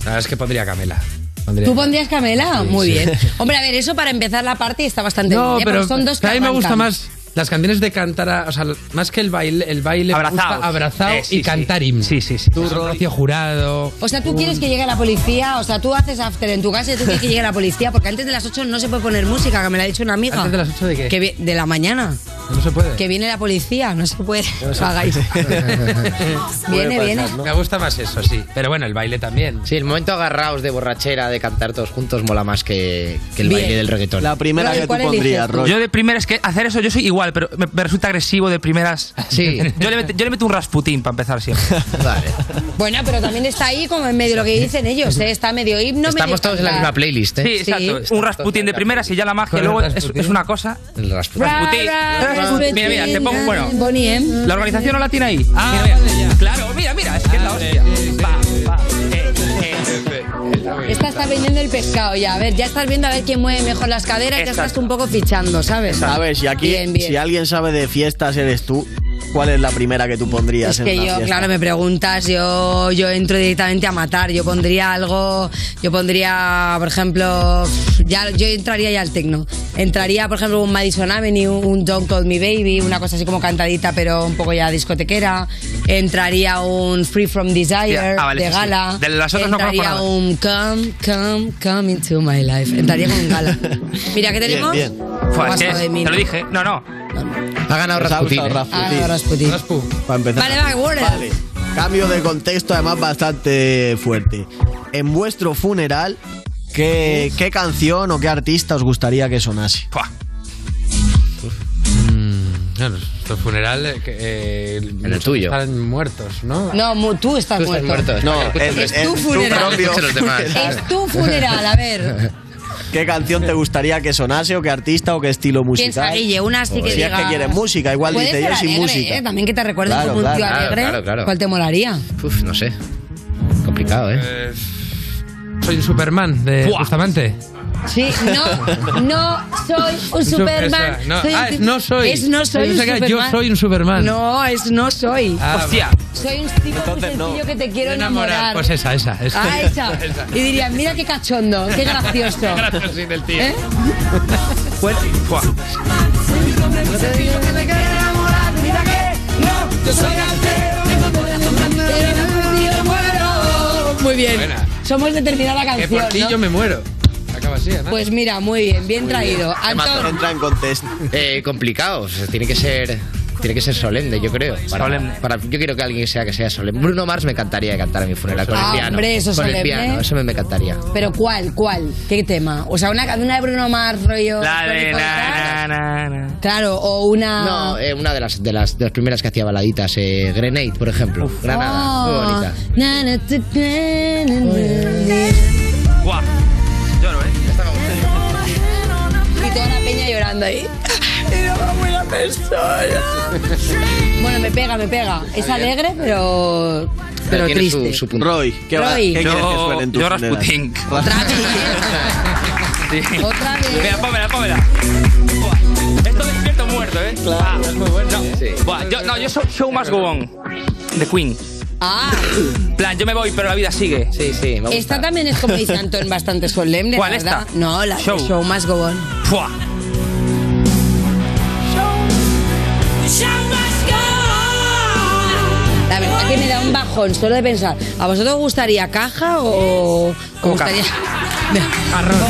La verdad es que pondría Camela. Pondría- ¿Tú pondrías Camela? Sí, Muy sí. bien. Hombre, a ver, eso para empezar la parte está bastante No, bien. ¿eh? pero son dos que a mí me gusta más las canciones de cantar, o sea, más que el baile, el baile me gusta Abrazaos. abrazado Eh, sí, y sí. cantar himnos. Sí, sí, sí. Tú, Rocío Jurado. O sea, tú quieres que llegue la policía, o sea, tú haces after en tu casa y tú quieres que llegue la policía, porque antes de las 8 no se puede poner música, que me la ha dicho una amiga. ¿Antes de las 8 de qué? Que vi- de la mañana. No se puede. Que viene la policía, no se puede. No se No hagáis. viene, viene. Me gusta más eso, sí. Pero bueno, el baile también. Sí, el momento agarraos de borrachera, de cantar todos juntos, mola más que, que el Bien. baile del reggaetón. La primera que tú ¿cuál eliges pondrías. Yo de primeras, es que hacer eso yo soy igual, pero me, me resulta agresivo de primeras. Sí. Yo le, meto, yo le meto un Rasputín para empezar siempre. Vale. Bueno, pero también está ahí como en medio lo que dicen ellos, ¿eh? Está medio himno, medio cantar. playlist, Sí, exacto. Un Rasputín de primeras y ya la magia luego es, una cosa. El Rasputín. Rasputín. Rasputín. Mira, mira, te pongo, bueno. Bonnie, ¿eh? La organización no la tiene ahí. Ah, mira, mira. Claro, mira, mira, es que es la hostia. Va, va. Eh, eh. Esta está vendiendo el pescado ya. A ver, ya estás viendo a ver quién mueve mejor las caderas, ya estás un poco fichando, ¿sabes? ¿Sabes? Y aquí, Bien, bien. si alguien sabe de fiestas, eres tú. ¿Cuál es la primera que tú pondrías Es en que una yo, fiesta? claro, me preguntas, yo, yo entro directamente a matar. Yo pondría algo, yo pondría, por ejemplo, ya, yo entraría ya al tecno. Entraría, por ejemplo, un Madison Avenue, un Don't Call Me Baby, una cosa así como cantadita, pero un poco ya discotequera. Entraría un Free From Desire Ah, vale, de sí, sí. gala. De las otras no Entraría nada. un Come, Come, Come into my life. Entraría con gala. Mira, ¿qué tenemos? bien. Fua, es Basta que de mí, te lo dije. No, no. Ha ganado Pues ha usado ¿eh? Rasputín. Ah, no, Rasputín. Para empezar. Vale, va, Warner. Vale. Cambio de contexto, además bastante fuerte. En vuestro funeral, ¿qué, qué canción o qué artista os gustaría que sonase? Mm, Claro, tu funeral. eh, eh, En el tuyo. Están muertos, ¿no? No, mu- tú estás Tú estás muerto. muerto. No, Es tu funeral. Es tu funeral, a ver. ¿Qué canción te gustaría que sonase o qué artista o qué estilo musical? Piensa, Guille, una así que Si es digas- que quieres música, igual Puede dice ser yo sin alegre, música. ¿eh? También que te recuerden Claro, como un tío claro. alegre. Claro, claro. ¿Cuál te molaría? Uf, no sé. Complicado, ¿eh? Eh, soy un Superman de Buah. Sí, no, no soy un Su- Superman. no, Soy ah, es no soy. Es no soy Yo un soy un Superman. No, es no soy. Ah, Hostia. Soy un tipo muy sencillo que te quiero enamorar. Pues esa, esa. esa. Ah, esa. Y dirían, mira qué cachondo, qué gracioso. Graciosín el tío. ¿Eh? Bueno, fua. Muy bien. Buena. Somos de terminar la Que canción. por ti ¿no? yo me muero. Así, ¿no? Pues mira, muy bien, bien traído. Antón, Entra en contexto. Eh, complicado. o sea, tiene que ser. Tiene que ser solemne, yo creo. Para, Solemne. para- yo quiero que alguien sea que sea solemne. Bruno Mars me encantaría que cantara mi funeral con Ah, el piano. hombre, eso con solemne. el piano, eso me, me encantaría. pero ¿cuál? ¿Cuál? ¿Qué tema? O sea, una, una de Bruno Mars, rollo. La de na, na, na. Claro, o una. No, eh, una de las, de, las, de las primeras que hacía baladitas. Eh, Grenade, por ejemplo. Granada, muy Oh, bonita. na, na, tu, na, na, na. Llorando ahí. Era una buena persona. Bueno, me pega, me pega. Es alegre, pero. Pero tiene su- triste. su punto. Roy, ¿qué, va- Roy. ¿qué quieres que Yo, suene en tu yo funeral? Otra vez. Sí. Otra vez. Mira, pómela, pómela. Buah. Esto despierto muerto, ¿eh? Claro, es muy bueno. Buah, yo, no, yo soy Show Must Go On. De Queen. Ah, En plan, yo me voy, pero la vida sigue. Sí, sí, me gusta. esta también es como dice Antón, bastante solemne, ¿Cuál, la verdad. esta? No, la show. Show. show Must Go On. Buah. La verdad que me da un bajón solo de pensar. ¿A vosotros os gustaría caja o gustaría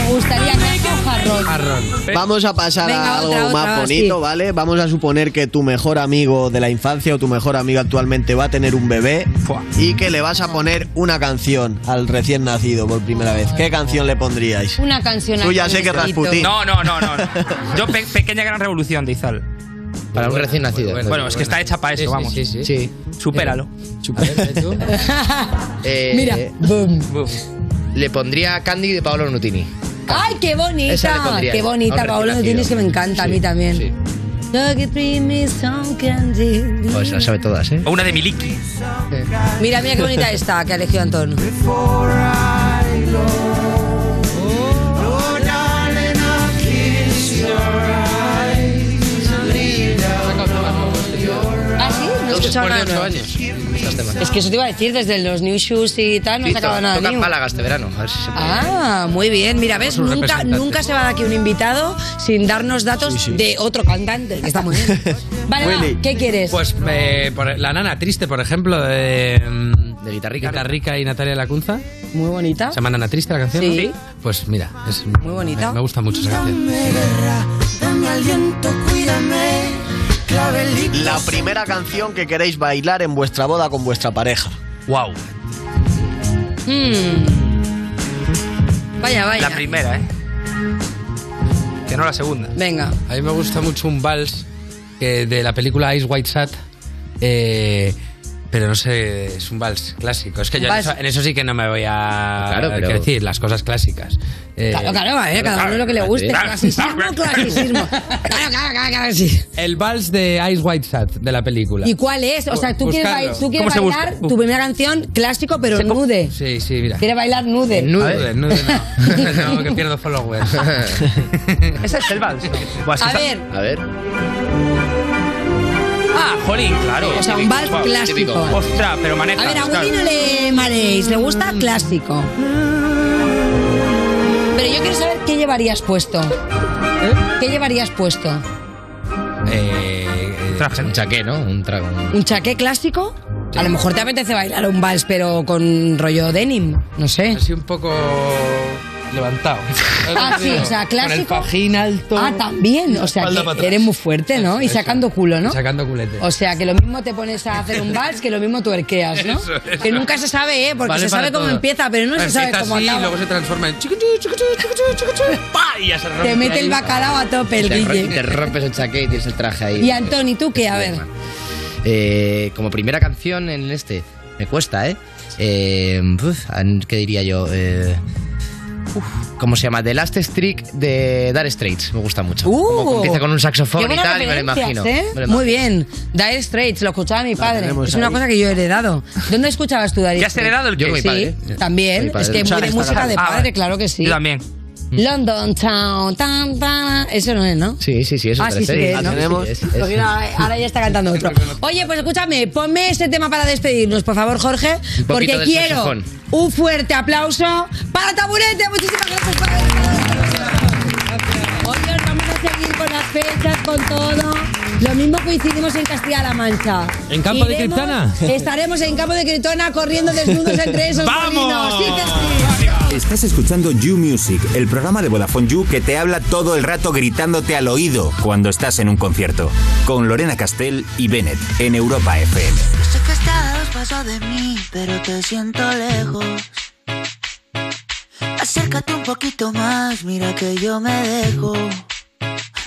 ¿Os gustaría caja o jarrón? Jarrón. Vamos a pasar Venga, a algo otra, más otra, bonito, sí. ¿vale? Vamos a suponer que tu mejor amigo de la infancia o tu mejor amigo actualmente va a tener un bebé Fua. y que le vas a poner una canción al recién nacido por primera vez. ¿Qué canción le pondríais? Una canción Tú ya al sé que. Rasputín. No, no, no, no. no. Yo, pe- pequeña gran revolución de Izal. Para un recién nacido. Bueno, es que está hecha para eso, vamos. sí, sí. Sí. Supéralo. Eh, Mira, boom. Le pondría Candy de Paolo Nutini. ¡Ay, qué Esa le bonita! pondría ¡Qué yo. bonita! Paolo recién tienes que me encanta, a mí también. Some candy. Pues la sabe todas, ¿eh? O una de Miliki. Mira, mira qué bonita esta que ha elegido Antón. Escuchado nada. nuevo. años. Es que eso te iba a decir, desde los New Shoes y tal, no sacado to- nada toca. Málaga este verano. A ver si se puede. Ah, muy bien. Mira, ves, nunca, nunca se va de aquí un invitado sin darnos datos de otro cantante, está muy bien. Vale, va, ¿qué quieres? Pues eh, por- la nana triste, por ejemplo, de. De Guitarrica. Guitarrica y Natalia Lacunza. Muy bonita. ¿Se llama Nana Triste la canción? Sí. Pues mira, es Muy bonita. Me, me gusta mucho esa canción. Dame aliento, cuídame. La primera canción que queréis bailar en vuestra boda con vuestra pareja. Wow. Hmm. Vaya, vaya. La primera, ¿eh? Que no la segunda. Venga. A mí me gusta mucho un vals de la película Ice White Sat. eh, pero no sé, es un vals clásico. Es que yo en eso, en eso sí que no me voy a Claro, pero- decir, las cosas clásicas. Eh, Claro, claro, eh, cada uno lo que le guste. Claro. Clasicismo, clasicismo. Claro, claro, claro, claro, sí. El vals de Ice White Sat de la película. ¿Y cuál es? O sea, tú quieres, Buscarlo. bail- tú quieres ¿Cómo se bailar tu primera canción clásico, pero nude. Sí, sí, mira. Quieres bailar nude. Nude, nude no. no, que pierdo followers. Ese es el vals. Buah, es que A ver, A ver. Ah, jolín, claro. O sea, un vals Wow, clásico. típico. Ostras, pero maneja. a ver, a claro. Woody no le mareéis, le gusta clásico. Pero yo quiero saber qué llevarías puesto. ¿Qué llevarías puesto? Eh, Un chaqué, ¿no? Un trago. un- ¿Un chaqué clásico? A lo mejor te apetece bailar un vals, pero con rollo denim, no sé. Así un poco levantado. Ah, sí, o sea, Con el clásico. fajín alto. Ah, también. O sea, que eres muy fuerte, ¿no? Y sacando culo, ¿no? Y sacando culete. O sea, que lo mismo te pones a hacer un vals que lo mismo tuerqueas, ¿no? Eso. Que nunca se sabe, ¿eh? Porque Vale se sabe cómo todo. empieza, pero no se sabe cómo acaba. luego se transforma en chiquichu, chiquichu, chiquichu, ¡pa! y ya se rompe Te mete el bacalao a tope el te, Guille. te rompes el chaqué y tienes el traje ahí. Y Antoni, ¿tú qué? A ver. Eh, como primera canción en este, me cuesta, ¿eh? eh uf, ¿Qué diría yo? Eh, ¿Cómo se llama? The Last Streak de Dire Straits. Me gusta mucho. Uh, Como empieza con un saxofón y tal, y me lo imagino. ¿eh? Me lo Muy bien. Dire Straits, lo escuchaba mi padre. Es una ahí. cosa que yo he heredado. ¿Dónde escuchabas tú Dire ¿Ya has Straits? heredado el Yo qué? con mi Sí, padre. también. Mi padre Es que muy de música de. Ah, padre, claro que sí. Yo también. London Town, tan, tan. Eso no es, ¿no? Sí, sí, sí, eso Ah, sí, sí, que es, Sí, ¿no? sí, tenemos. es- es- Porque ahora, ahora ya está cantando otro. Oye, pues escúchame, ponme ese tema para despedirnos, por favor, Jorge. Porque quiero saxofón. un fuerte aplauso para Taburete. Muchísimas gracias por Hoy os vamos a seguir con las fechas, con todo. Lo mismo coincidimos en Castilla-La Mancha. ¿En Campo de Criptana? Estaremos en Campo de Criptona corriendo desnudos entre esos ¡Vamos! molinos. Sí que sí. Estás escuchando You Music, el programa de Vodafone You que te habla todo el rato gritándote al oído cuando estás en un concierto. Con Lorena Castell y Bennett en Europa FM. Sé que estás a dos pasos de mí, pero te siento lejos. Acércate un poquito más, mira que yo me dejo.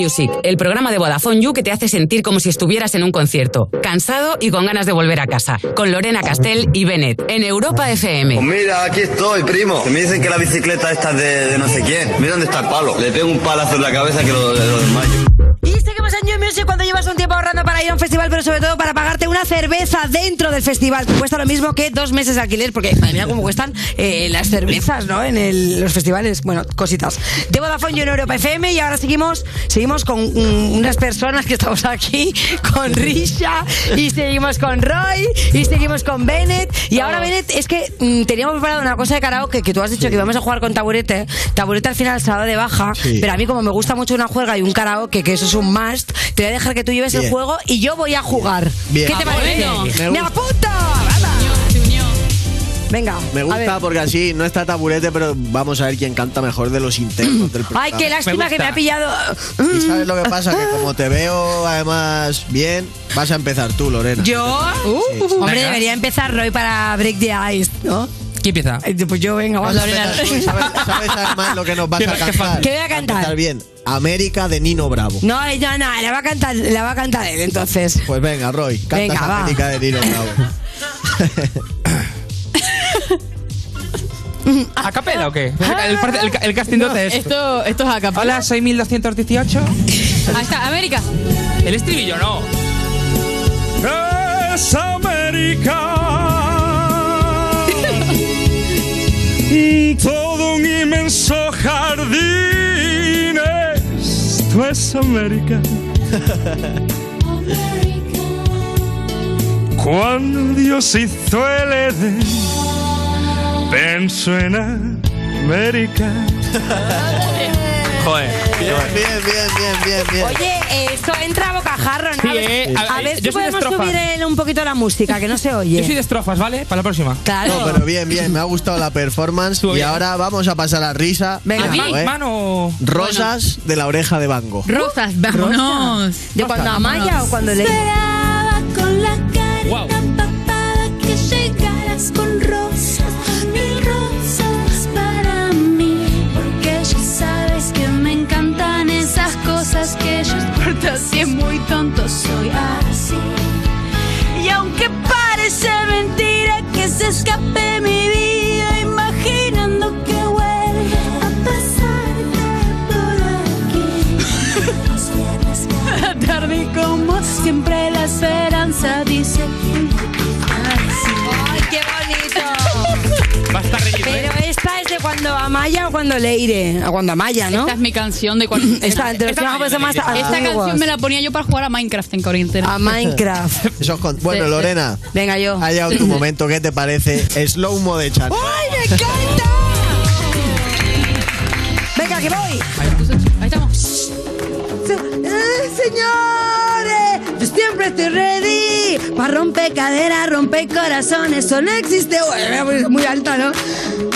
Music, el programa de Vodafone You que te hace sentir como si estuvieras en un concierto, cansado y con ganas de volver a casa, con Lorena Castell y Bennett, en Europa FM. Pues mira, aquí estoy, primo. Que me dicen que la bicicleta esta es de, de no sé quién. Mira dónde está el palo. Le pego un palazo en la cabeza que lo, lo desmayo. Y seguimos You Music cuando llevas un tiempo ahorrando para ir a un festival, pero sobre todo para pagarte una cerveza dentro del festival, que cuesta lo mismo que dos meses de alquiler, porque madre mía cómo cuestan eh, las cervezas, ¿no? En el- los festivales, bueno, cositas. De Vodafone You en Europa FM y ahora seguimos, seguimos con unas personas que estamos aquí, con Risha, y seguimos con Roy, y seguimos con Bennett. Y ahora, Bennett, es que mm, teníamos preparado una cosa de karaoke que tú has dicho que íbamos a jugar con taburete. Taburete al final se ha dado de baja, Sí. pero a mí como me gusta mucho una juerga y un karaoke, que eso es un must, te voy a dejar que tú lleves el Bien. juego y yo voy a jugar. Bien. ¿Qué te parece? bueno. Me ¡Me apunto! Venga. Me a gusta porque así no está taburete, pero vamos a ver quién canta mejor de los internos del programa. Ay, qué lástima que me ha pillado. ¿Y sabes lo que pasa? Que como te veo además bien, vas a empezar tú, Lorena. ¿Yo? Sí, sí. Hombre, Venga. debería empezar Roy para Break the Ice, ¿no? ¿Quién empieza? Pues yo, venga, vamos a a ¿Sabes, sabes además lo que nos vas ¿Qué- a qué cantar? ¿Qué voy a cantar? Empezar bien. América de Nino Bravo. No, no, no, la va a cantar, la va a cantar él, entonces. Pues venga, Roy, canta Venga, va. América de Nino Bravo. ¿A capela o qué? El, el, el casting No, es. esto, esto es acá. Hola, soy 1218. Ahí está, América. El estribillo no. América. Cuando Dios hizo el Edén, pensó en América. Joder. Bien, bien, bien, bien, bien, bien. Oye, eh, esto entra a bocajarro, ¿no? Sí, a ver, eh, a- a ver si yo podemos subir el- un poquito la música, que no se oye. Yo soy de estrofas, ¿vale? Para la próxima. Claro. No, pero bien, bien, me ha gustado la performance. Y ahora vamos a pasar a risa. Venga. ¿A mí? Eh. Mano. Rosas de la oreja de Bango. Rosas, vámonos. ¿De cuando Vámonos. Amaya o cuando le.? Esperaba con la cara Wow. empapada que llegaras con rosas, cosas que así es muy tonto, soy así. Y aunque parece mentira que se escape mi vida, imaginando que vuelve a pasar por aquí. Tarde como siempre la esperanza dice. ¡Ay, qué bonito! Va a estar cuando Amaya o cuando Leire. O cuando Amaya, ¿no? Esta es mi canción de cuando. Esta, Esta más Esta antiguos. canción me la ponía yo para jugar a Minecraft en cuarentena. A Minecraft. Eso es con- Bueno, Sí, sí. Lorena, Venga, yo. ha llegado tu momento. ¿Qué te parece? Slow-mo de chat. ¡Ay, me encanta! Venga, que voy. Ahí estamos. ¡Eh, señores! Yo siempre estoy ready para romper caderas, romper corazones. Eso no existe. Muy- alta, ¿no?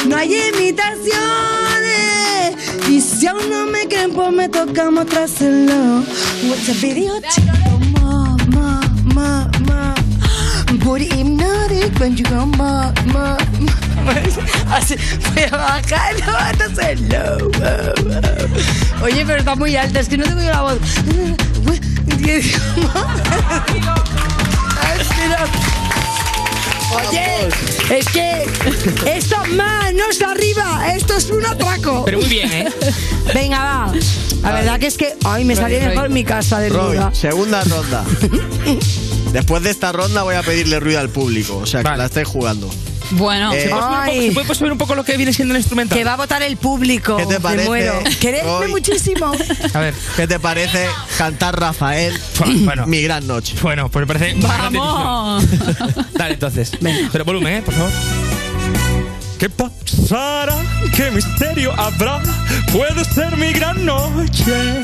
No hay imitaciones. Y si aún no me creen, pues me toca mostrárselo. What's a video chico? Ma, ma, ma, ma. Booty hypnotic when you go ma, ma, ma. Así, voy a bajarlo, entonces low. Oye, pero está muy alta, es que no tengo yo la voz. Oye, es que esto manos arriba. esto es un atraco. Pero muy bien, ¿eh? Venga, va. La verdad que es que, ay, me salía mejor mi casa de Roy, duda. segunda ronda. Después de esta ronda voy a pedirle ruido al público, o sea que la estáis jugando. Bueno, Eh, ¿Se puede, subir un poco, ¿Se puede subir un poco lo que viene siendo el instrumental? Que va a votar el público. ¿Qué te Me parece, muero. Muchísimo. A ver. ¿Qué te parece cantar Rafael Bueno. Mi gran noche? Bueno, pues me parece. ¡Vamos! Dale, entonces. Pero volumen, ¿eh? Por favor. ¿Qué pasará? ¿Qué misterio habrá? Puede ser mi gran noche.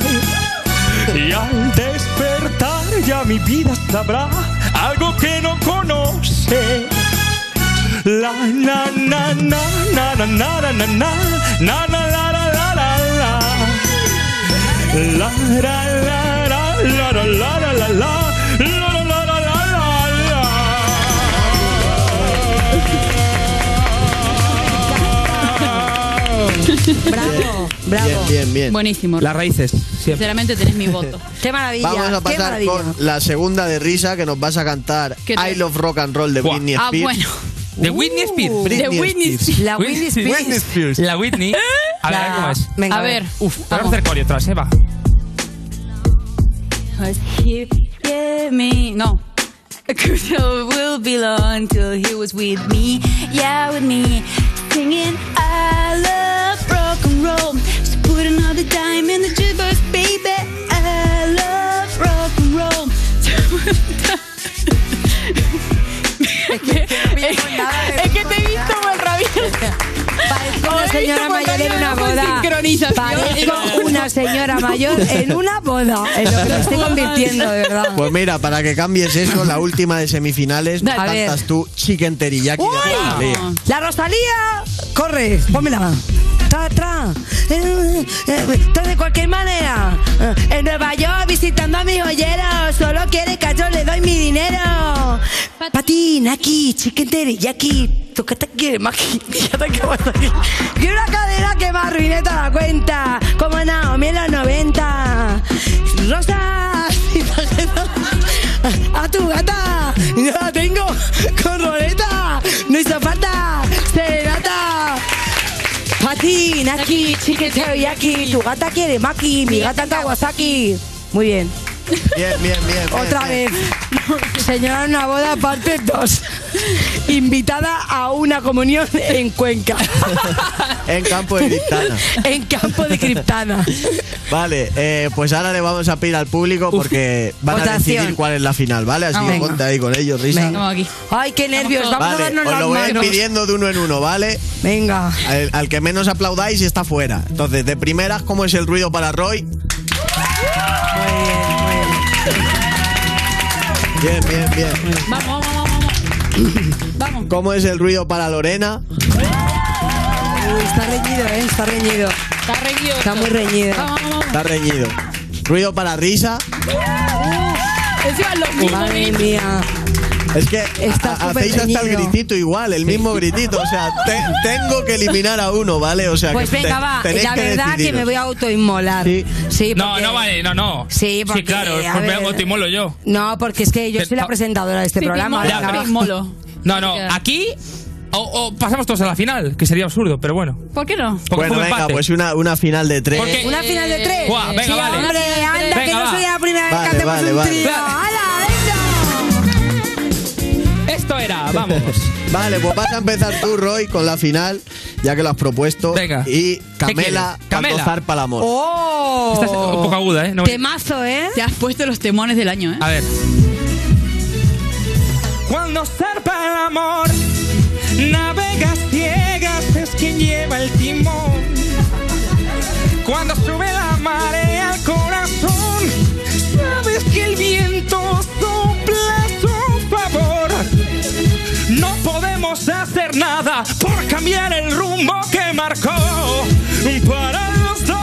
Y al despertar ya mi vida sabrá algo que no conoce. La na na na na na na na na na na na la la la la la La la la la la la la la la la la la la la Bravo, bravo. Bien, bien, bien. Buenísimo. Las raíces, siempre. Sinceramente tenés mi voto. Qué maravilla. Vamos a pasar con la segunda de risa que nos vas a cantar ¿Qué te- I Love Rock and Roll de. Britney Ah, Spears. bueno. De Whitney Spears. Britney De Whitney Spears. La Whitney Spears. Whitney Spears. La Whitney. A ver, a ver cómo es. Venga, A ver. Uf, vamos a hacer coreo atrás, ¿eh? Va. No. Will belong till he was with me. Yeah, with me. Singing, I love rock and roll. So put another dime in the es que te he visto como el rabioso. Parezco una señora mayor en una boda. Sincronización. Parezco una señora mayor en una boda. En lo que me estoy convirtiendo, de verdad. Pues mira, para que cambies eso, la última de semifinales. A cantas ver. tú Chicken Teriyaki de Rosalía. La Rosalía, corre, pónmela. Tra, tra. Eh, eh, Todo de cualquier manera. Eh, En Nueva York visitando a mi joyero. Solo quiere cacho, le doy mi dinero. Patín, aquí, que te quiere maki. Fíjate que aquí. Y una cadena que me arruiné toda la cuenta. Como Naomi en los 90. Rosa. A tu gata. Yo la tengo con roleta. Patín, aquí, chicken teriyaki. Tu gata quiere maki. Mi gata Kawasaki. Muy bien. Bien, bien, bien. bien, Otra bien. vez. Señora en una boda, parte 2. Invitada a una comunión en Cuenca. En campo de Criptana. en campo de Criptana. Vale, eh, pues ahora le vamos a pedir al público porque van a decidir cuál es la final, ¿vale? Así que ponte ahí con ellos, risa. Venga. Ay, qué nervios. Vamos a darnos os las lo voy a ir manos. pidiendo de uno en uno, ¿vale? Venga. Al, al que menos aplaudáis está fuera. Entonces, de primeras, ¿cómo es el ruido para Roy? Bien, bien, bien. Vamos, vamos, vamos, vamos. ¿Cómo es el ruido para Lorena? Uy, está reñido, ¿eh? Está reñido. Está reñido. Está muy reñido. Vamos, vamos, Está reñido. Ruido para Risa. vamos. Encima los mismos Madre gritos. mía. Es que súper hacéis hasta el gritito igual, el mismo gritito. O sea, te- tengo que eliminar a uno, ¿vale? O sea, Pues que venga, va. La verdad que me voy a autoinmolar. Sí, No, porque- no vale, no, no. Sí, porque, claro, a pues me ver. timolo yo. No, porque es que yo soy la no. presentadora de este Sí, programa. Molo, sí. No, no, aquí o, o pasamos todos a la final, que sería absurdo, pero bueno. ¿Por qué no? Porque Bueno, venga, empate. pues una, una final de tres. Porque- Una final de tres. Buah, venga, sí, vale. hombre, anda, que Venga, no va. soy la primera vez Vale, que hacemos vale, un vale. trío. ¡Hala, Vamos. Vale, pues vas a empezar tú, Roy, con la final, ya que lo has propuesto. Venga. Y Camela, Camela. zarpa el amor. ¡Oh! Esta es un poco aguda, ¿eh? No- Temazo, ¿eh? Te has puesto los temones del año, ¿eh? A ver. Cuando zarpa el amor, navegas ciegas, es quien lleva el timón. Cuando sube la marea rumbo que marcó para los dos.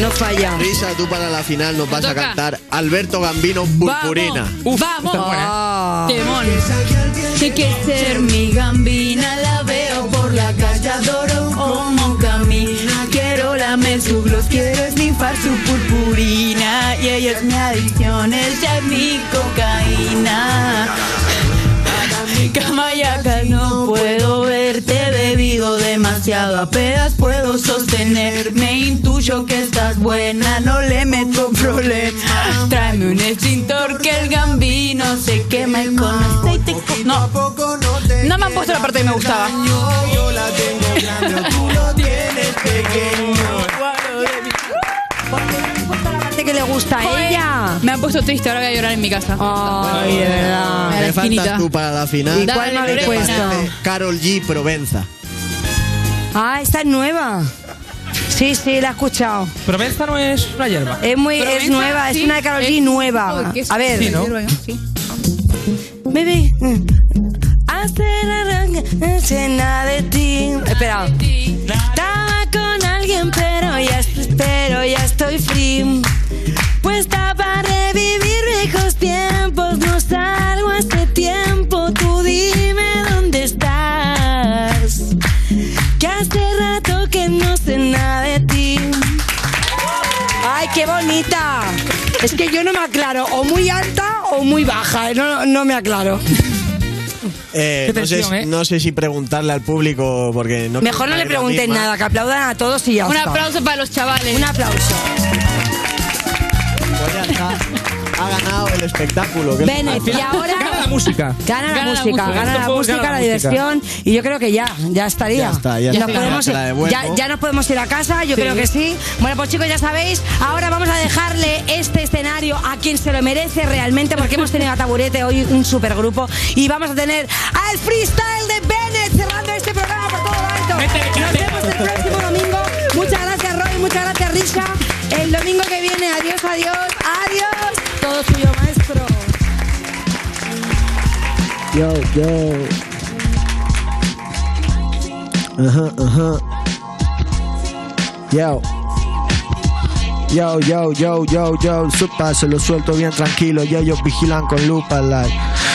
No falla. Risa, tú para la final nos vas a cantar Alberto Gambino Purpurina. Vamos. Ah. Temón. Que que ser mi gambina, la veo por la calle, adoro como camina. Quiero lamer su gloss, quiero esnifar su purpurina. Y ella es mi adicción, ella es mi cocaína. Camayaca, no puedo verte bebido de demasiado, apenas puedo sostener. Me intuyo que estás buena, no le meto problema. Tráeme un extintor que el gambino se quema y con aceite. No, no me han puesto la parte que me gustaba. Yo la tengo grande, tú lo tienes pequeño. Parte que le gusta ella. Me han puesto triste, ahora voy a llorar en mi casa. Ay, de verdad. A la Me esquinita. faltas tú para la final. ¿Y cuál me habéis puesto? Carol G. Provenza. Ah, esta es nueva. Sí, sí, la he escuchado. Provenza no es una hierba. Es muy, es Provenza, nueva, es una de Karol G es- nueva. Qué A ver, Sí, ¿no? Sí. Baby, hacer arranque cena de ti. Espera. Estaba con alguien, pero ya, pero ya estoy free. Puesta qué bonita! Es que yo no me aclaro, o muy alta o muy baja, eh, no, no me aclaro. Eh, sé, ¿eh? no sé si preguntarle al público porque no Mejor no le pregunten nada, que aplaudan a todos y ya Un está. aplauso para los chavales. Un aplauso. Pues ya está. Ha ganado el espectáculo. que Bennett, y ahora Gana la música. gana la Gana música, gana la música, gana la la música. diversión y yo creo que ya, ya estaría. Ya está, ya nos está. podemos, devuelvo. ya, ya nos podemos ir a casa, yo creo que sí. Bueno, pues chicos, ya sabéis, ahora vamos a dejarle este escenario a quien se lo merece realmente, porque hemos tenido a Taburete hoy un supergrupo y vamos a tener al freestyle de Bennett cerrando este programa por todo lo alto. Nos vemos el próximo domingo. Muchas gracias, Roy, muchas gracias, Risha. El domingo que viene, adiós, adiós, adiós. Todo suyo, maestro. Yo, yo. Ajá, ajá. Yo. Yo, yo, yo, yo, yo, supa, se lo suelto bien tranquilo y ellos vigilan con lupa, like.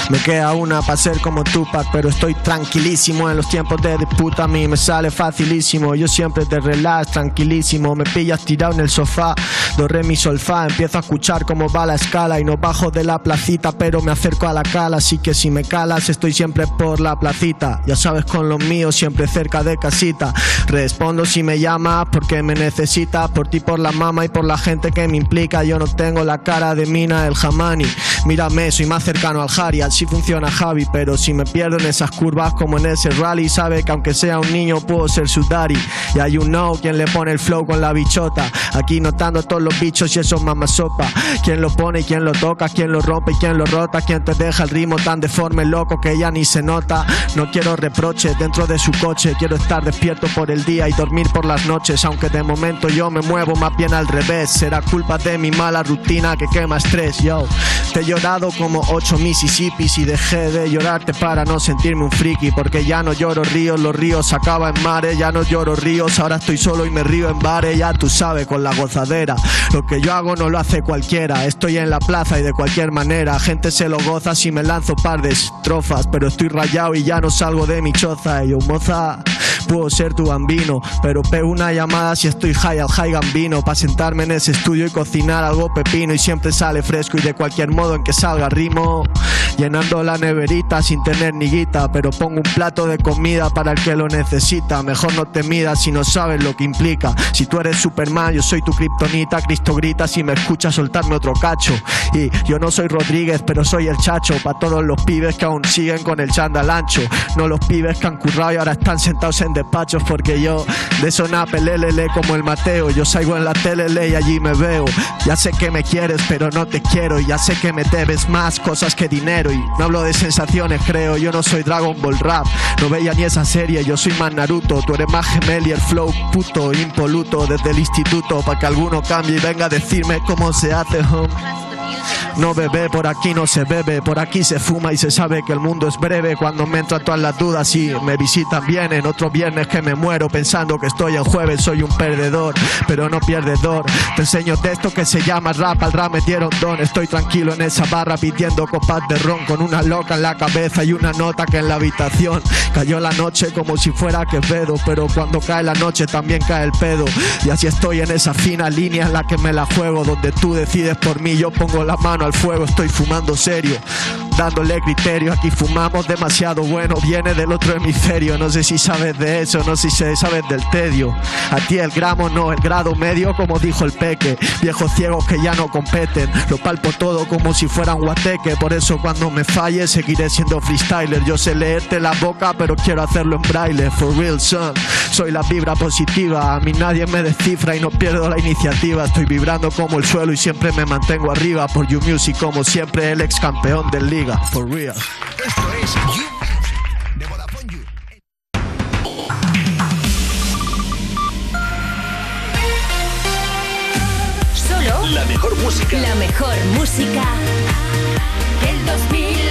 Me queda una para ser como Tupac, pero estoy tranquilísimo en los tiempos de disputa. A mí me sale facilísimo. Yo siempre te relax, tranquilísimo. Me pillas tirado en el sofá, do re mi sol fa. Empiezo a escuchar cómo va la escala y no bajo de la placita, pero me acerco a la cala. Así que si me calas, estoy siempre por la placita. Ya sabes, con los míos, siempre cerca de casita. Respondo si me llamas porque me necesita. Por ti, por la mama y por la gente que me implica. Yo no tengo la cara de Mina el Jamani. Mírame, soy más cercano al Harry. Así funciona Javi, pero si me pierdo en esas curvas como en ese rally, sabe que aunque sea un niño puedo ser su daddy. Ya you know quién le pone el flow con la bichota. Aquí notando todos los bichos y eso es mamá sopa. Quién lo pone y quién lo toca, quién lo rompe y quién lo rota, quién te deja el ritmo tan deforme, loco que ya ni se nota. No quiero reproches dentro de su coche, quiero estar despierto por el día y dormir por las noches, aunque de momento yo me muevo más bien al revés. Será culpa de mi mala rutina que quema estrés, yo. Te he llorado como ocho Mississippis y dejé de llorarte para no sentirme un friki, porque ya no lloro ríos, los ríos acaban en mares, ya no lloro ríos, ahora estoy solo y me río en bares, ya tú sabes, con la gozadera. Lo que yo hago no lo hace cualquiera, estoy en la plaza y de cualquier manera, gente se lo goza si me lanzo par de estrofas, pero estoy rayado y ya no salgo de mi choza, y yo, moza. Puedo ser tu bambino, pero pego una llamada si estoy high al high gambino. Pa' sentarme en ese estudio y cocinar algo pepino. Y siempre sale fresco y de cualquier modo en que salga rimo. Llenando la neverita sin tener ni guita. Pero pongo un plato de comida para el que lo necesita. Mejor no te midas si no sabes lo que implica. Si tú eres Superman, yo soy tu kriptonita. Cristo grita si me escucha soltarme otro cacho. Y yo no soy Rodríguez, pero soy el chacho. Pa' todos los pibes que aún siguen con el chándal ancho. No los pibes que han currado y ahora están sentados en despachos. Porque yo de sonape lelele como el Mateo. Yo salgo en la tele y allí me veo. Ya sé que me quieres, pero no te quiero. Ya sé que me debes más cosas que dinero. Y no hablo de sensaciones, creo. Yo no soy Dragon Ball Rap. No veía ni esa serie. Yo soy más Naruto. Tú eres más gemel y el flow puto, impoluto. Desde el instituto. Para que alguno cambie y venga a decirme cómo se hace. No bebé, por aquí no se bebe, por aquí se fuma y se sabe que el mundo es breve. Cuando me entran todas las dudas y me visitan bien en otro viernes que me muero pensando que estoy en jueves, soy un perdedor, pero no pierdedor. Te enseño texto que se llama rap, al rap metieron don. Estoy tranquilo en esa barra pidiendo copas de ron con una loca en la cabeza y una nota que en la habitación. Cayó la noche como si fuera Quevedo, pero cuando cae la noche también cae el pedo. Y así estoy en esa fina línea en la que me la juego, donde tú decides por mí, yo pongo la mano al fuego, estoy fumando serio. dándole criterio. Aquí fumamos demasiado bueno, viene del otro hemisferio. No sé si sabes de eso, no sé si sabes del tedio. A ti el gramo no, el grado medio, como dijo el peque. Viejos ciegos que ya no competen. Lo palpo todo como si fueran guateque. Por eso cuando me falle seguiré siendo freestyler. Yo sé leerte la boca, pero quiero hacerlo en braille. For real, son. Soy la vibra positiva. A mí nadie me descifra y no pierdo la iniciativa. Estoy vibrando como el suelo y siempre me mantengo arriba. Por You Music, como siempre, el ex campeón del liga. For real. Esto es You de Vodafone You. Solo La mejor música. la mejor música del 2000.